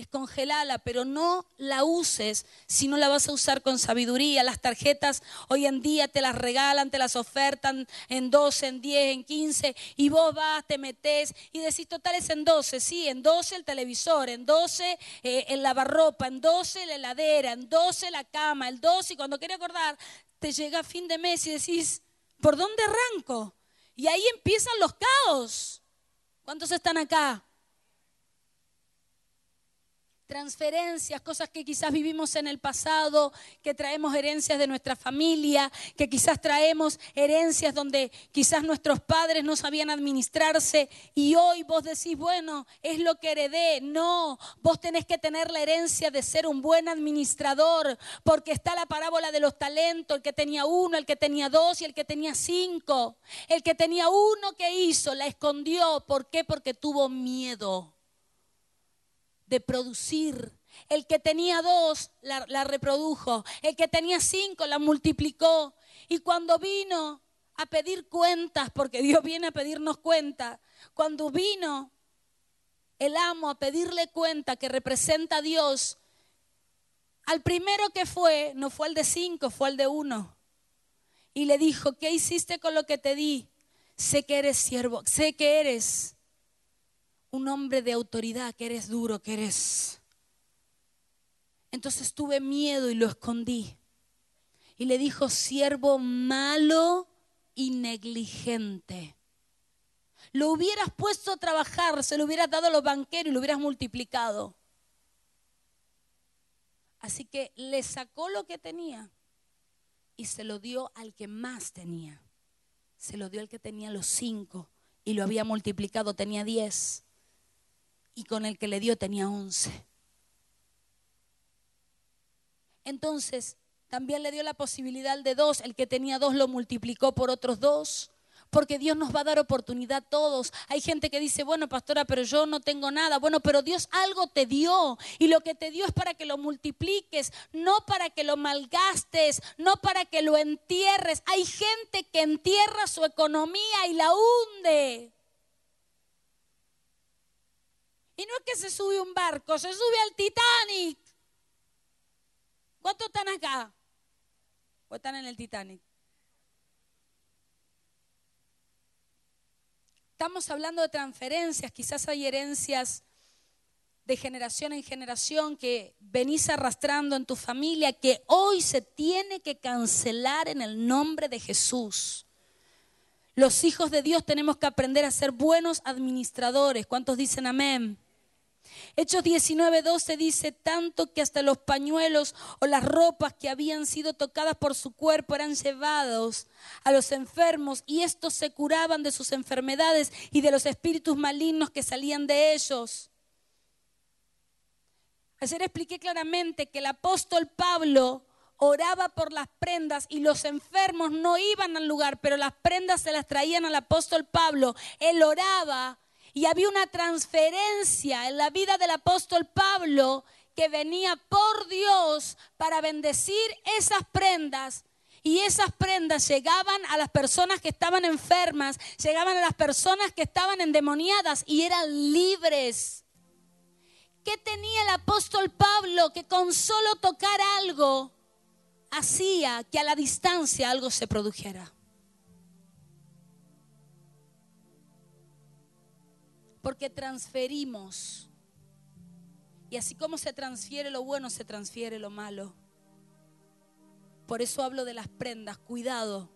descongelala, pero no la uses si no la vas a usar con sabiduría. Las tarjetas hoy en día te las regalan, te las ofertan en 12, en 10, en 15, y vos vas, te metes y decís, total es en 12, sí, en 12 el televisor, en 12 eh, el lavarropa, en 12 la heladera, en 12 la cama, el 12, y cuando quieres acordar, te llega fin de mes y decís, ¿por dónde arranco? Y ahí empiezan los caos. ¿Cuántos están acá? Transferencias, cosas que quizás vivimos en el pasado, que traemos herencias de nuestra familia, que quizás traemos herencias donde quizás nuestros padres no sabían administrarse y hoy vos decís, bueno, es lo que heredé. No, vos tenés que tener la herencia de ser un buen administrador, porque está la parábola de los talentos, el que tenía uno, el que tenía dos y el que tenía cinco. El que tenía uno que hizo, la escondió. ¿Por qué? Porque tuvo miedo de producir. El que tenía dos la, reprodujo. El que tenía cinco la multiplicó. Y cuando vino a pedir cuentas, porque Dios viene a pedirnos cuenta, cuando vino el amo a pedirle cuenta que representa a Dios, al primero que fue, no fue el de cinco, fue el de uno. Y le dijo, ¿qué hiciste con lo que te di? Sé que eres siervo, sé que eres un hombre de autoridad, que eres duro, que eres... Entonces tuve miedo y lo escondí. Y le dijo, siervo malo y negligente. Lo hubieras puesto a trabajar, se lo hubieras dado a los banqueros y lo hubieras multiplicado. Así que le sacó lo que tenía y se lo dio al que más tenía. Se lo dio al que tenía los cinco y lo había multiplicado, tenía diez y con el que le dio tenía once. Entonces, también le dio la posibilidad de dos, el que tenía dos lo multiplicó por otros dos, porque Dios nos va a dar oportunidad a todos. Hay gente que dice, bueno, pastora, pero yo no tengo nada. Bueno, pero Dios algo te dio y lo que te dio es para que lo multipliques, no para que lo malgastes, no para que lo entierres. Hay gente que entierra su economía y la hunde. Y no es que se sube un barco, se sube al Titanic. ¿Cuántos están acá? ¿O están en el Titanic? Estamos hablando de transferencias, quizás hay herencias de generación en generación que venís arrastrando en tu familia que hoy se tiene que cancelar en el nombre de Jesús. Los hijos de Dios tenemos que aprender a ser buenos administradores. ¿Cuántos dicen amén? Hechos 19:12 dice, tanto que hasta los pañuelos o las ropas que habían sido tocadas por su cuerpo eran llevados a los enfermos y estos se curaban de sus enfermedades y de los espíritus malignos que salían de ellos. Ayer expliqué claramente que el apóstol Pablo oraba por las prendas y los enfermos no iban al lugar, pero las prendas se las traían al apóstol Pablo. Él oraba y había una transferencia en la vida del apóstol Pablo que venía por Dios para bendecir esas prendas. Y esas prendas llegaban a las personas que estaban enfermas, llegaban a las personas que estaban endemoniadas y eran libres. ¿Qué tenía el apóstol Pablo que con solo tocar algo hacía que a la distancia algo se produjera? Porque transferimos. Y así como se transfiere lo bueno, se transfiere lo malo. Por eso hablo de las prendas, cuidado.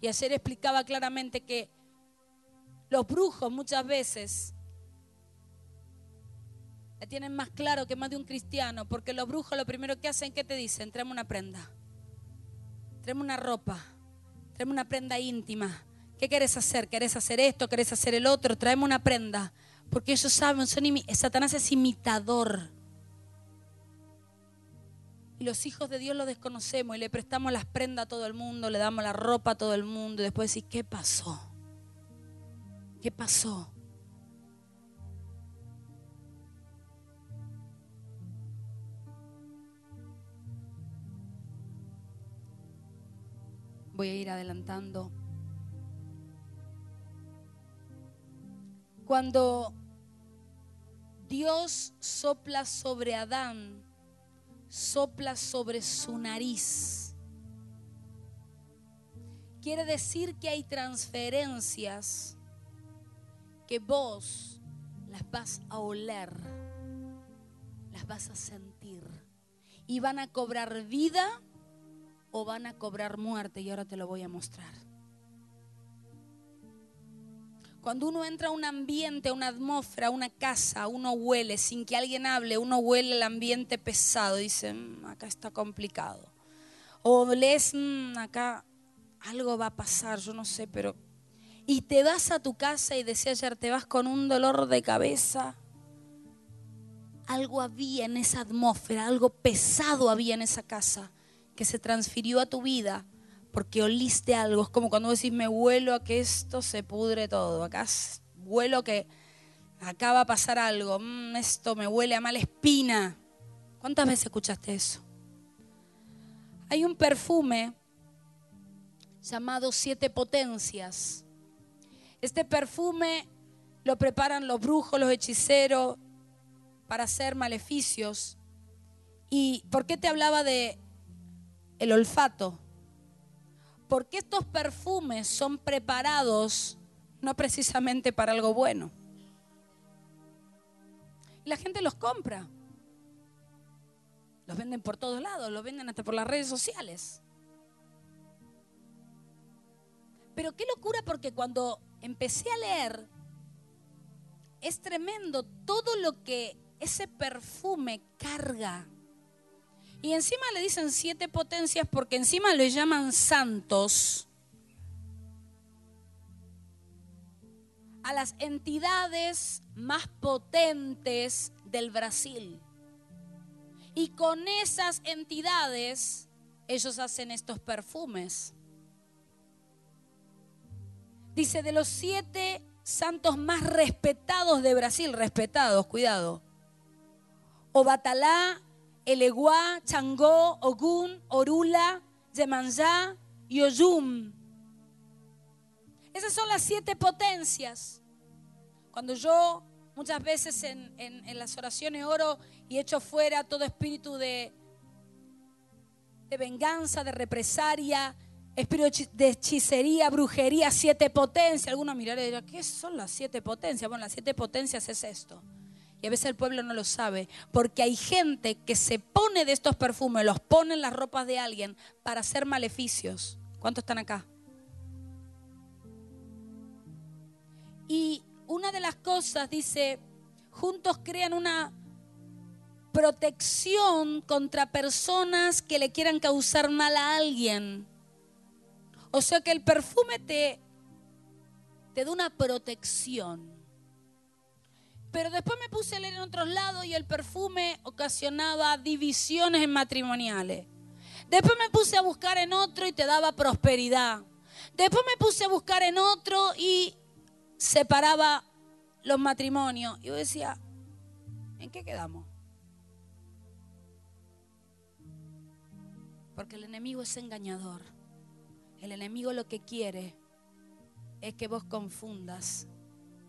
Y ayer explicaba claramente que los brujos muchas veces la tienen más claro que más de un cristiano, porque los brujos lo primero que hacen, ¿qué te dicen? Tráeme una prenda, tráeme una ropa, tráeme una prenda íntima. ¿Qué querés hacer? ¿Querés hacer esto? ¿Querés hacer el otro? Tráeme una prenda. Porque ellos saben, son Satanás es imitador. Y los hijos de Dios lo desconocemos y le prestamos las prendas a todo el mundo, le damos la ropa a todo el mundo y después decís, ¿qué pasó? ¿Qué pasó? Voy a ir adelantando. Cuando Dios sopla sobre Adán, sopla sobre su nariz. Quiere decir que hay transferencias que vos las vas a oler, las vas a sentir y van a cobrar vida o van a cobrar muerte y ahora te lo voy a mostrar. Cuando uno entra a un ambiente, a una atmósfera, a una casa, uno huele, sin que alguien hable, uno huele el ambiente pesado. Dice, mm, acá está complicado. O lees, mm, acá algo va a pasar, yo no sé, pero... Y te vas a tu casa y decía ayer, te vas con un dolor de cabeza. Algo había en esa atmósfera, algo pesado había en esa casa que se transfirió a tu vida porque oliste algo. Es como cuando decís, me huelo a que esto se pudre todo. Acá huelo que acá va a pasar algo. Mm, esto me huele a mala espina. ¿Cuántas veces escuchaste eso? Hay un perfume llamado Siete Potencias. Este perfume lo preparan los brujos, los hechiceros para hacer maleficios. ¿Y por qué te hablaba de el olfato? Porque estos perfumes son preparados no precisamente para algo bueno. La gente los compra. Los venden por todos lados, los venden hasta por las redes sociales. Pero qué locura porque cuando empecé a leer, es tremendo todo lo que ese perfume carga y encima le dicen siete potencias porque encima le llaman santos a las entidades más potentes del Brasil. Y con esas entidades ellos hacen estos perfumes. Dice, de los siete santos más respetados de Brasil, respetados, cuidado. Obatalá, Eleguá, Changó, Ogún, Orula, Yemanjá y Oyum. Esas son las siete potencias. Cuando yo muchas veces en, las oraciones oro y echo fuera todo espíritu de, de venganza, de represaria, espíritu de hechicería, brujería, siete potencias. Algunos mirarán y dirán, ¿qué son las siete potencias? Bueno, las siete potencias es esto. Y a veces el pueblo no lo sabe, porque hay gente que se pone de estos perfumes, los pone en las ropas de alguien para hacer maleficios. ¿Cuántos están acá? Y una de las cosas dice, juntos crean una protección contra personas que le quieran causar mal a alguien. O sea que el perfume te, te da una protección. Pero después me puse a leer en otros lados y el perfume ocasionaba divisiones en matrimoniales. Después me puse a buscar en otro y te daba prosperidad. Después me puse a buscar en otro y separaba los matrimonios. Y yo decía, ¿en qué quedamos? Porque el enemigo es engañador. El enemigo lo que quiere es que vos confundas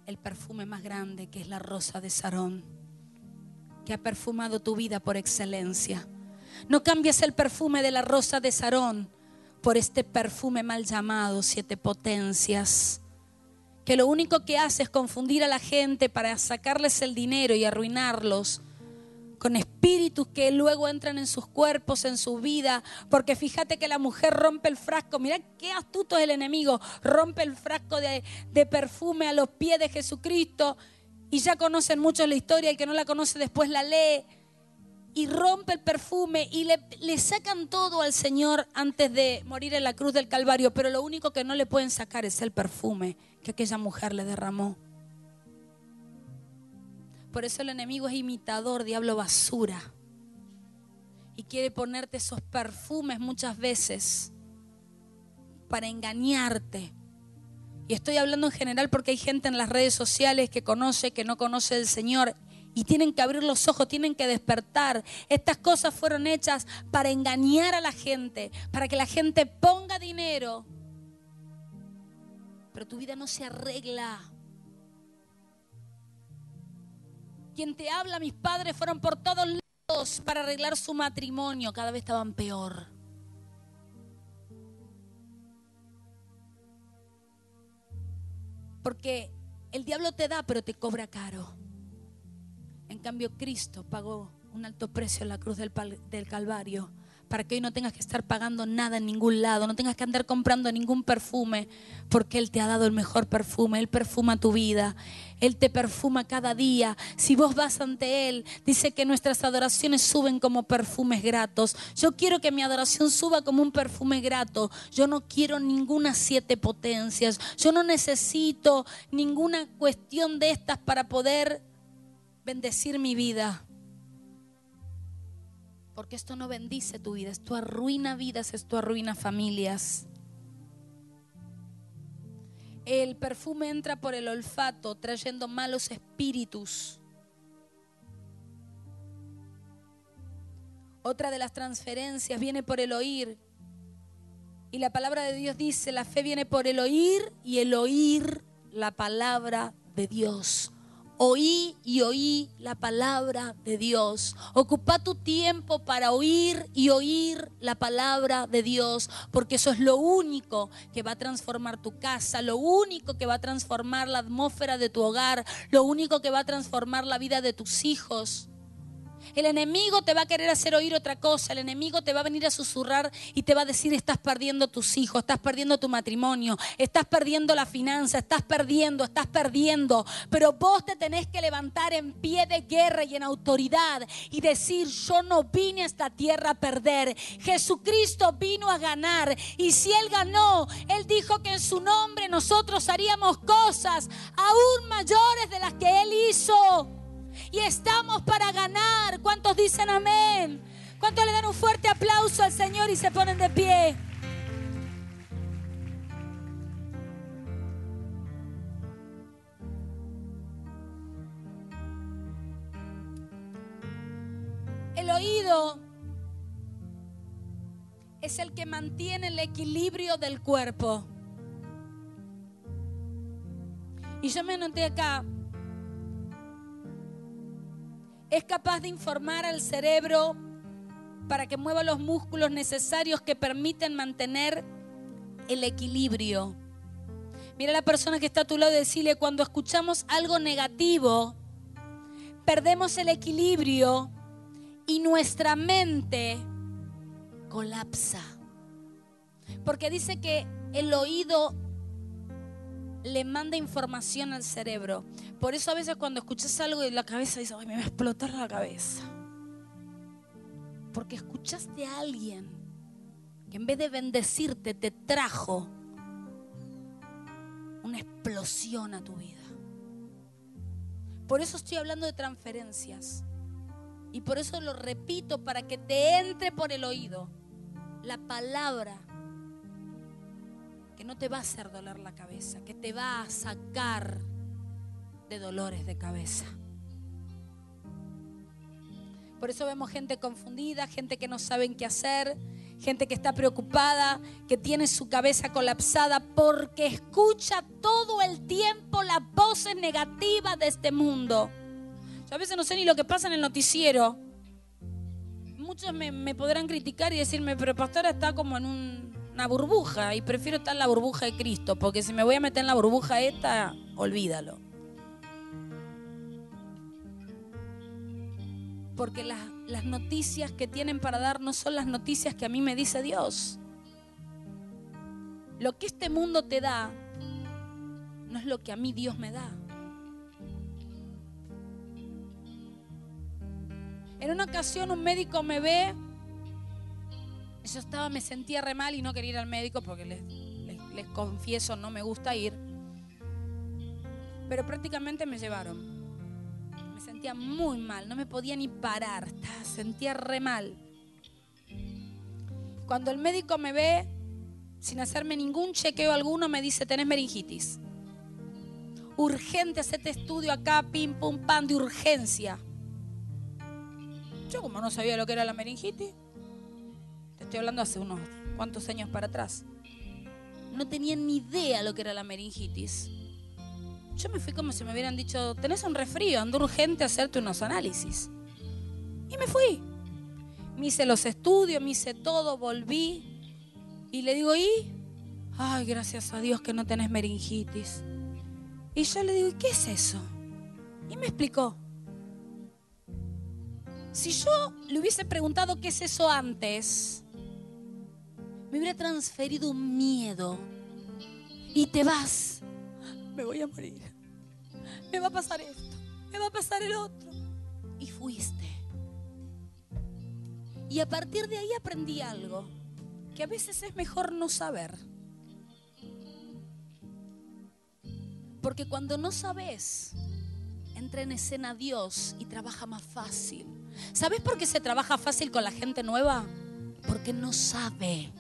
el perfume más grande que es la rosa de Sarón, que ha perfumado tu vida por excelencia. No cambies el perfume de la rosa de Sarón por este perfume mal llamado siete potencias, que lo único que hace es confundir a la gente para sacarles el dinero y arruinarlos con espíritus que luego entran en sus cuerpos, en su vida, porque fíjate que la mujer rompe el frasco, mira qué astuto es el enemigo, rompe el frasco de, de perfume a los pies de Jesucristo y ya conocen mucho la historia, el que no la conoce después la lee y rompe el perfume y le, le, sacan todo al Señor antes de morir en la cruz del Calvario, pero lo único que no le pueden sacar es el perfume que aquella mujer le derramó. Por eso el enemigo es imitador, diablo basura. Y quiere ponerte esos perfumes muchas veces para engañarte. Y estoy hablando en general porque hay gente en las redes sociales que conoce, que no conoce del Señor y tienen que abrir los ojos, tienen que despertar. Estas cosas fueron hechas para engañar a la gente, para que la gente ponga dinero. Pero tu vida no se arregla. Quien te habla, mis padres fueron por todos lados para arreglar su matrimonio, cada vez estaban peor. Porque el diablo te da, pero te cobra caro. En cambio, Cristo pagó un alto precio en la cruz del, Calvario para que hoy no tengas que estar pagando nada en ningún lado, no tengas que andar comprando ningún perfume, porque Él te ha dado el mejor perfume, Él perfuma tu vida, Él te perfuma cada día. Si vos vas ante Él, dice que nuestras adoraciones suben como perfumes gratos. Yo quiero que mi adoración suba como un perfume grato. Yo no quiero ninguna siete potencias, yo no necesito ninguna cuestión de estas para poder bendecir mi vida. Porque esto no bendice tu vida, esto arruina vidas, esto arruina familias. El perfume entra por el olfato trayendo malos espíritus. Otra de las transferencias viene por el oír. Y la palabra de Dios dice, la fe viene por el oír y el oír la palabra de Dios. Oí y oí la palabra de Dios. Ocupa tu tiempo para oír y oír la palabra de Dios, porque eso es lo único que va a transformar tu casa, lo único que va a transformar la atmósfera de tu hogar, lo único que va a transformar la vida de tus hijos. El enemigo te va a querer hacer oír otra cosa. El enemigo te va a venir a susurrar y te va a decir, estás perdiendo tus hijos, estás perdiendo tu matrimonio, estás perdiendo la finanza, estás perdiendo, estás perdiendo. Pero vos te tenés que levantar en pie de guerra y en autoridad y decir, yo no vine a esta tierra a perder. Jesucristo vino a ganar. Y si Él ganó, Él dijo que en su nombre nosotros haríamos cosas aún mayores de las que Él hizo y estamos para ganar. ¿Cuántos dicen amén? ¿Cuántos le dan un fuerte aplauso al Señor y se ponen de pie? El oído es el que mantiene el equilibrio del cuerpo. Y yo me anoté acá, es capaz de informar al cerebro para que mueva los músculos necesarios que permiten mantener el equilibrio. Mira a la persona que está a tu lado y decirle, cuando escuchamos algo negativo, perdemos el equilibrio y nuestra mente colapsa. Porque dice que el oído le manda información al cerebro. Por eso a veces cuando escuchas algo y la cabeza dice, ay, me va a explotar la cabeza. Porque escuchaste a alguien que en vez de bendecirte te trajo una explosión a tu vida. Por eso estoy hablando de transferencias. Y por eso lo repito, para que te entre por el oído la palabra que no te va a hacer doler la cabeza, que te va a sacar de dolores de cabeza. Por eso vemos gente confundida, gente que no saben qué hacer, gente que está preocupada, que tiene su cabeza colapsada porque escucha todo el tiempo las voces negativas de este mundo. Yo a veces no sé ni lo que pasa en el noticiero. Muchos me, me podrán criticar y decirme, pero pastora está como en un una burbuja y prefiero estar en la burbuja de Cristo, porque si me voy a meter en la burbuja esta, olvídalo. Porque las, las noticias que tienen para dar no son las noticias que a mí me dice Dios. Lo que este mundo te da no es lo que a mí Dios me da. En una ocasión un médico me ve, yo estaba, me sentía re mal y no quería ir al médico porque les, les confieso, no me gusta ir. Pero prácticamente me llevaron. Me sentía muy mal, no me podía ni parar, sentía re mal. Cuando el médico me ve, sin hacerme ningún chequeo alguno, me dice, tenés meningitis. Urgente, hacete estudio acá, pim, pum, pan, de urgencia. Yo como no sabía lo que era la meningitis, estoy hablando hace unos cuantos años para atrás, no tenía ni idea lo que era la meningitis. Yo me fui como si me hubieran dicho, tenés un resfrío, ando urgente a hacerte unos análisis. Y me fui. Me hice los estudios, me hice todo, volví. Y le digo, ¿y? Ay, gracias a Dios que no tenés meningitis. Y yo le digo, ¿y qué es eso? Y me explicó. Si yo le hubiese preguntado qué es eso antes, me hubiera transferido un miedo. Y te vas. Me voy a morir. Me va a pasar esto. Me va a pasar el otro. Y fuiste. Y a partir de ahí aprendí algo que a veces es mejor no saber. Porque cuando no sabes, entra en escena Dios y trabaja más fácil. ¿Sabes por qué se trabaja fácil con la gente nueva? Porque no sabe.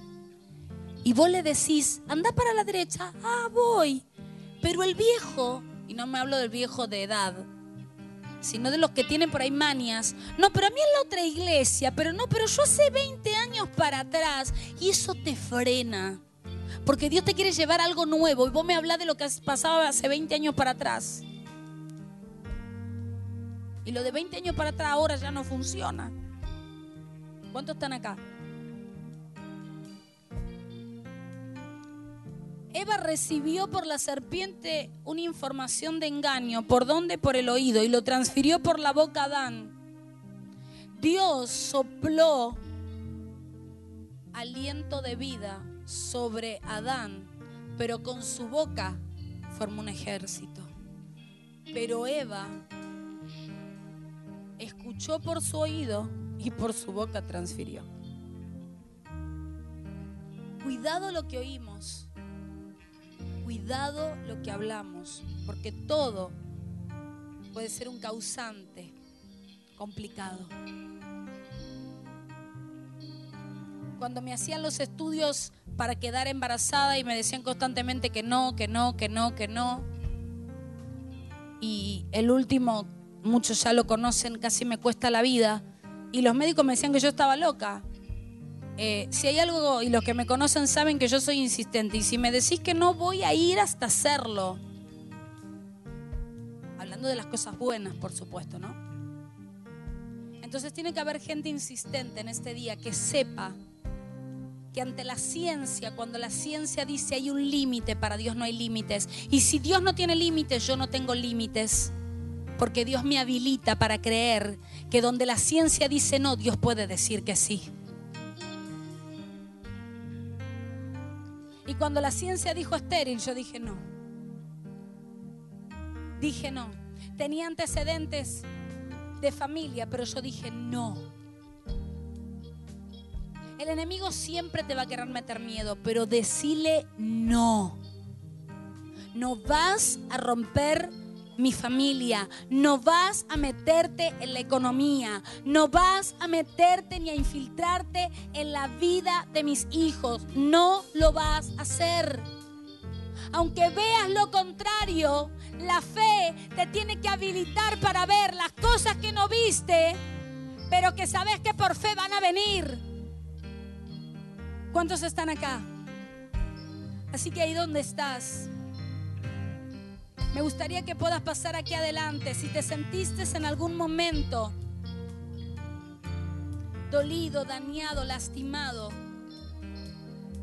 Y vos le decís, anda para la derecha, ah, voy. Pero el viejo, y no me hablo del viejo de edad, sino de los que tienen por ahí manias. No, pero a mí en la otra iglesia, pero no, pero yo hace 20 años para atrás y eso te frena. Porque Dios te quiere llevar algo nuevo y vos me hablas de lo que pasaba hace 20 años para atrás. Y lo de 20 años para atrás ahora ya no funciona. ¿Cuántos están acá? Eva recibió por la serpiente una información de engaño. ¿Por dónde? Por el oído. Y lo transfirió por la boca a Adán. Dios sopló aliento de vida sobre Adán, pero con su boca formó un ejército. Pero Eva escuchó por su oído y por su boca transfirió. Cuidado lo que oímos cuidado lo que hablamos, porque todo puede ser un causante complicado. Cuando me hacían los estudios para quedar embarazada y me decían constantemente que no, que no, que no, que no. Y el último, muchos ya lo conocen, casi me cuesta la vida. Y los médicos me decían que yo estaba loca. Eh, si hay algo, y los que me conocen saben que yo soy insistente, y si me decís que no voy a ir hasta hacerlo, hablando de las cosas buenas, por supuesto, ¿no? Entonces tiene que haber gente insistente en este día que sepa que ante la ciencia, cuando la ciencia dice hay un límite, para Dios no hay límites. Y si Dios no tiene límites, yo no tengo límites. Porque Dios me habilita para creer que donde la ciencia dice no, Dios puede decir que sí. Y cuando la ciencia dijo estéril, yo dije no. Dije no. Tenía antecedentes de familia, pero yo dije no. El enemigo siempre te va a querer meter miedo, pero decile no. No vas a romper mi familia, no vas a meterte en la economía, no vas a meterte ni a infiltrarte en la vida de mis hijos, no lo vas a hacer. Aunque veas lo contrario, la fe te tiene que habilitar para ver las cosas que no viste, pero que sabes que por fe van a venir. ¿Cuántos están acá? Así que ahí donde estás, me gustaría que puedas pasar aquí adelante. Si te sentiste en algún momento dolido, dañado, lastimado,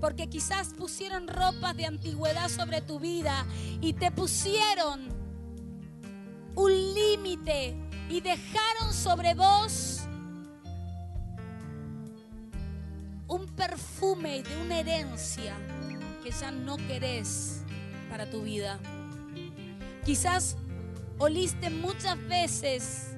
Porque quizás pusieron ropas de antigüedad sobre tu vida y te pusieron un límite y dejaron sobre vos un perfume de una herencia que ya no querés para tu vida. Quizás oliste muchas veces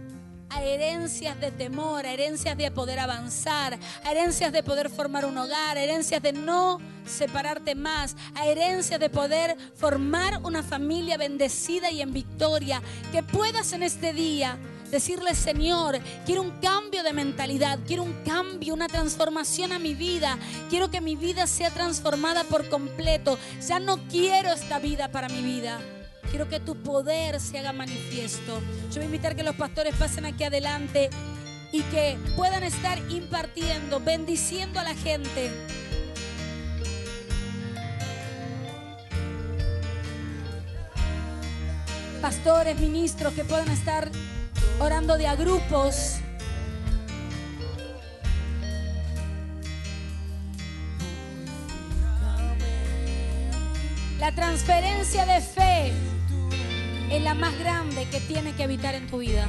a herencias de temor, a herencias de poder avanzar, a herencias de poder formar un hogar, a herencias de no separarte más, a herencias de poder formar una familia bendecida y en victoria. Que puedas en este día decirle, Señor, quiero un cambio de mentalidad, quiero un cambio, una transformación a mi vida, quiero que mi vida sea transformada por completo, ya no quiero esta vida para mi vida. Quiero que tu poder se haga manifiesto. Yo voy a invitar que los pastores pasen aquí adelante y que puedan estar impartiendo, bendiciendo a la gente. Pastores, ministros que puedan estar orando de a grupos. La transferencia de fe es la más grande que tiene que evitar en tu vida.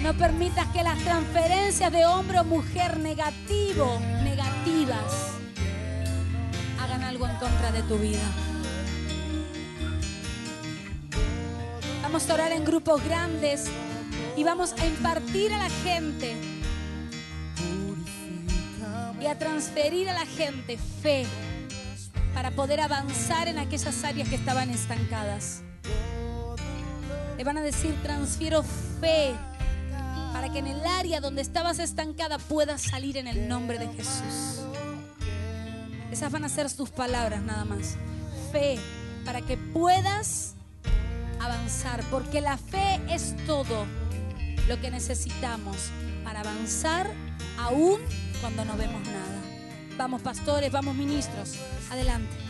No permitas que las transferencias de hombre o mujer negativo, negativas, hagan algo en contra de tu vida. Vamos a orar en grupos grandes y vamos a impartir a la gente y a transferir a la gente fe para poder avanzar en aquellas áreas que estaban estancadas. Le van a decir, transfiero fe para que en el área donde estabas estancada puedas salir en el nombre de Jesús. Esas van a ser tus palabras nada más. Fe para que puedas avanzar, porque la fe es todo lo que necesitamos para avanzar aún cuando no vemos nada. Vamos pastores, vamos ministros. Adelante.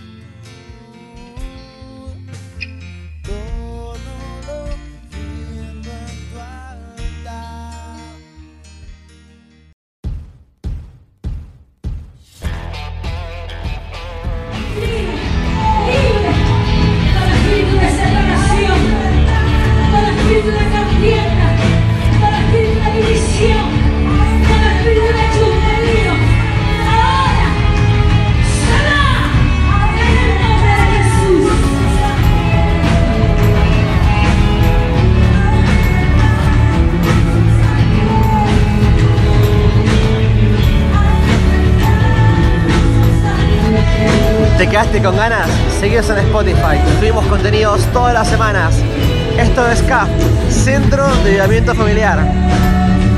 Con ganas, seguimos en Spotify. Subimos contenidos todas las semanas. Esto es CAF, Centro de Ayudamiento Familiar.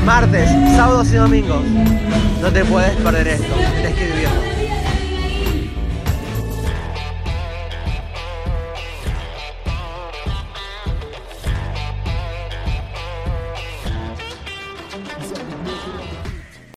Martes, sábados y domingos. No te puedes perder esto. Tienes que vivir.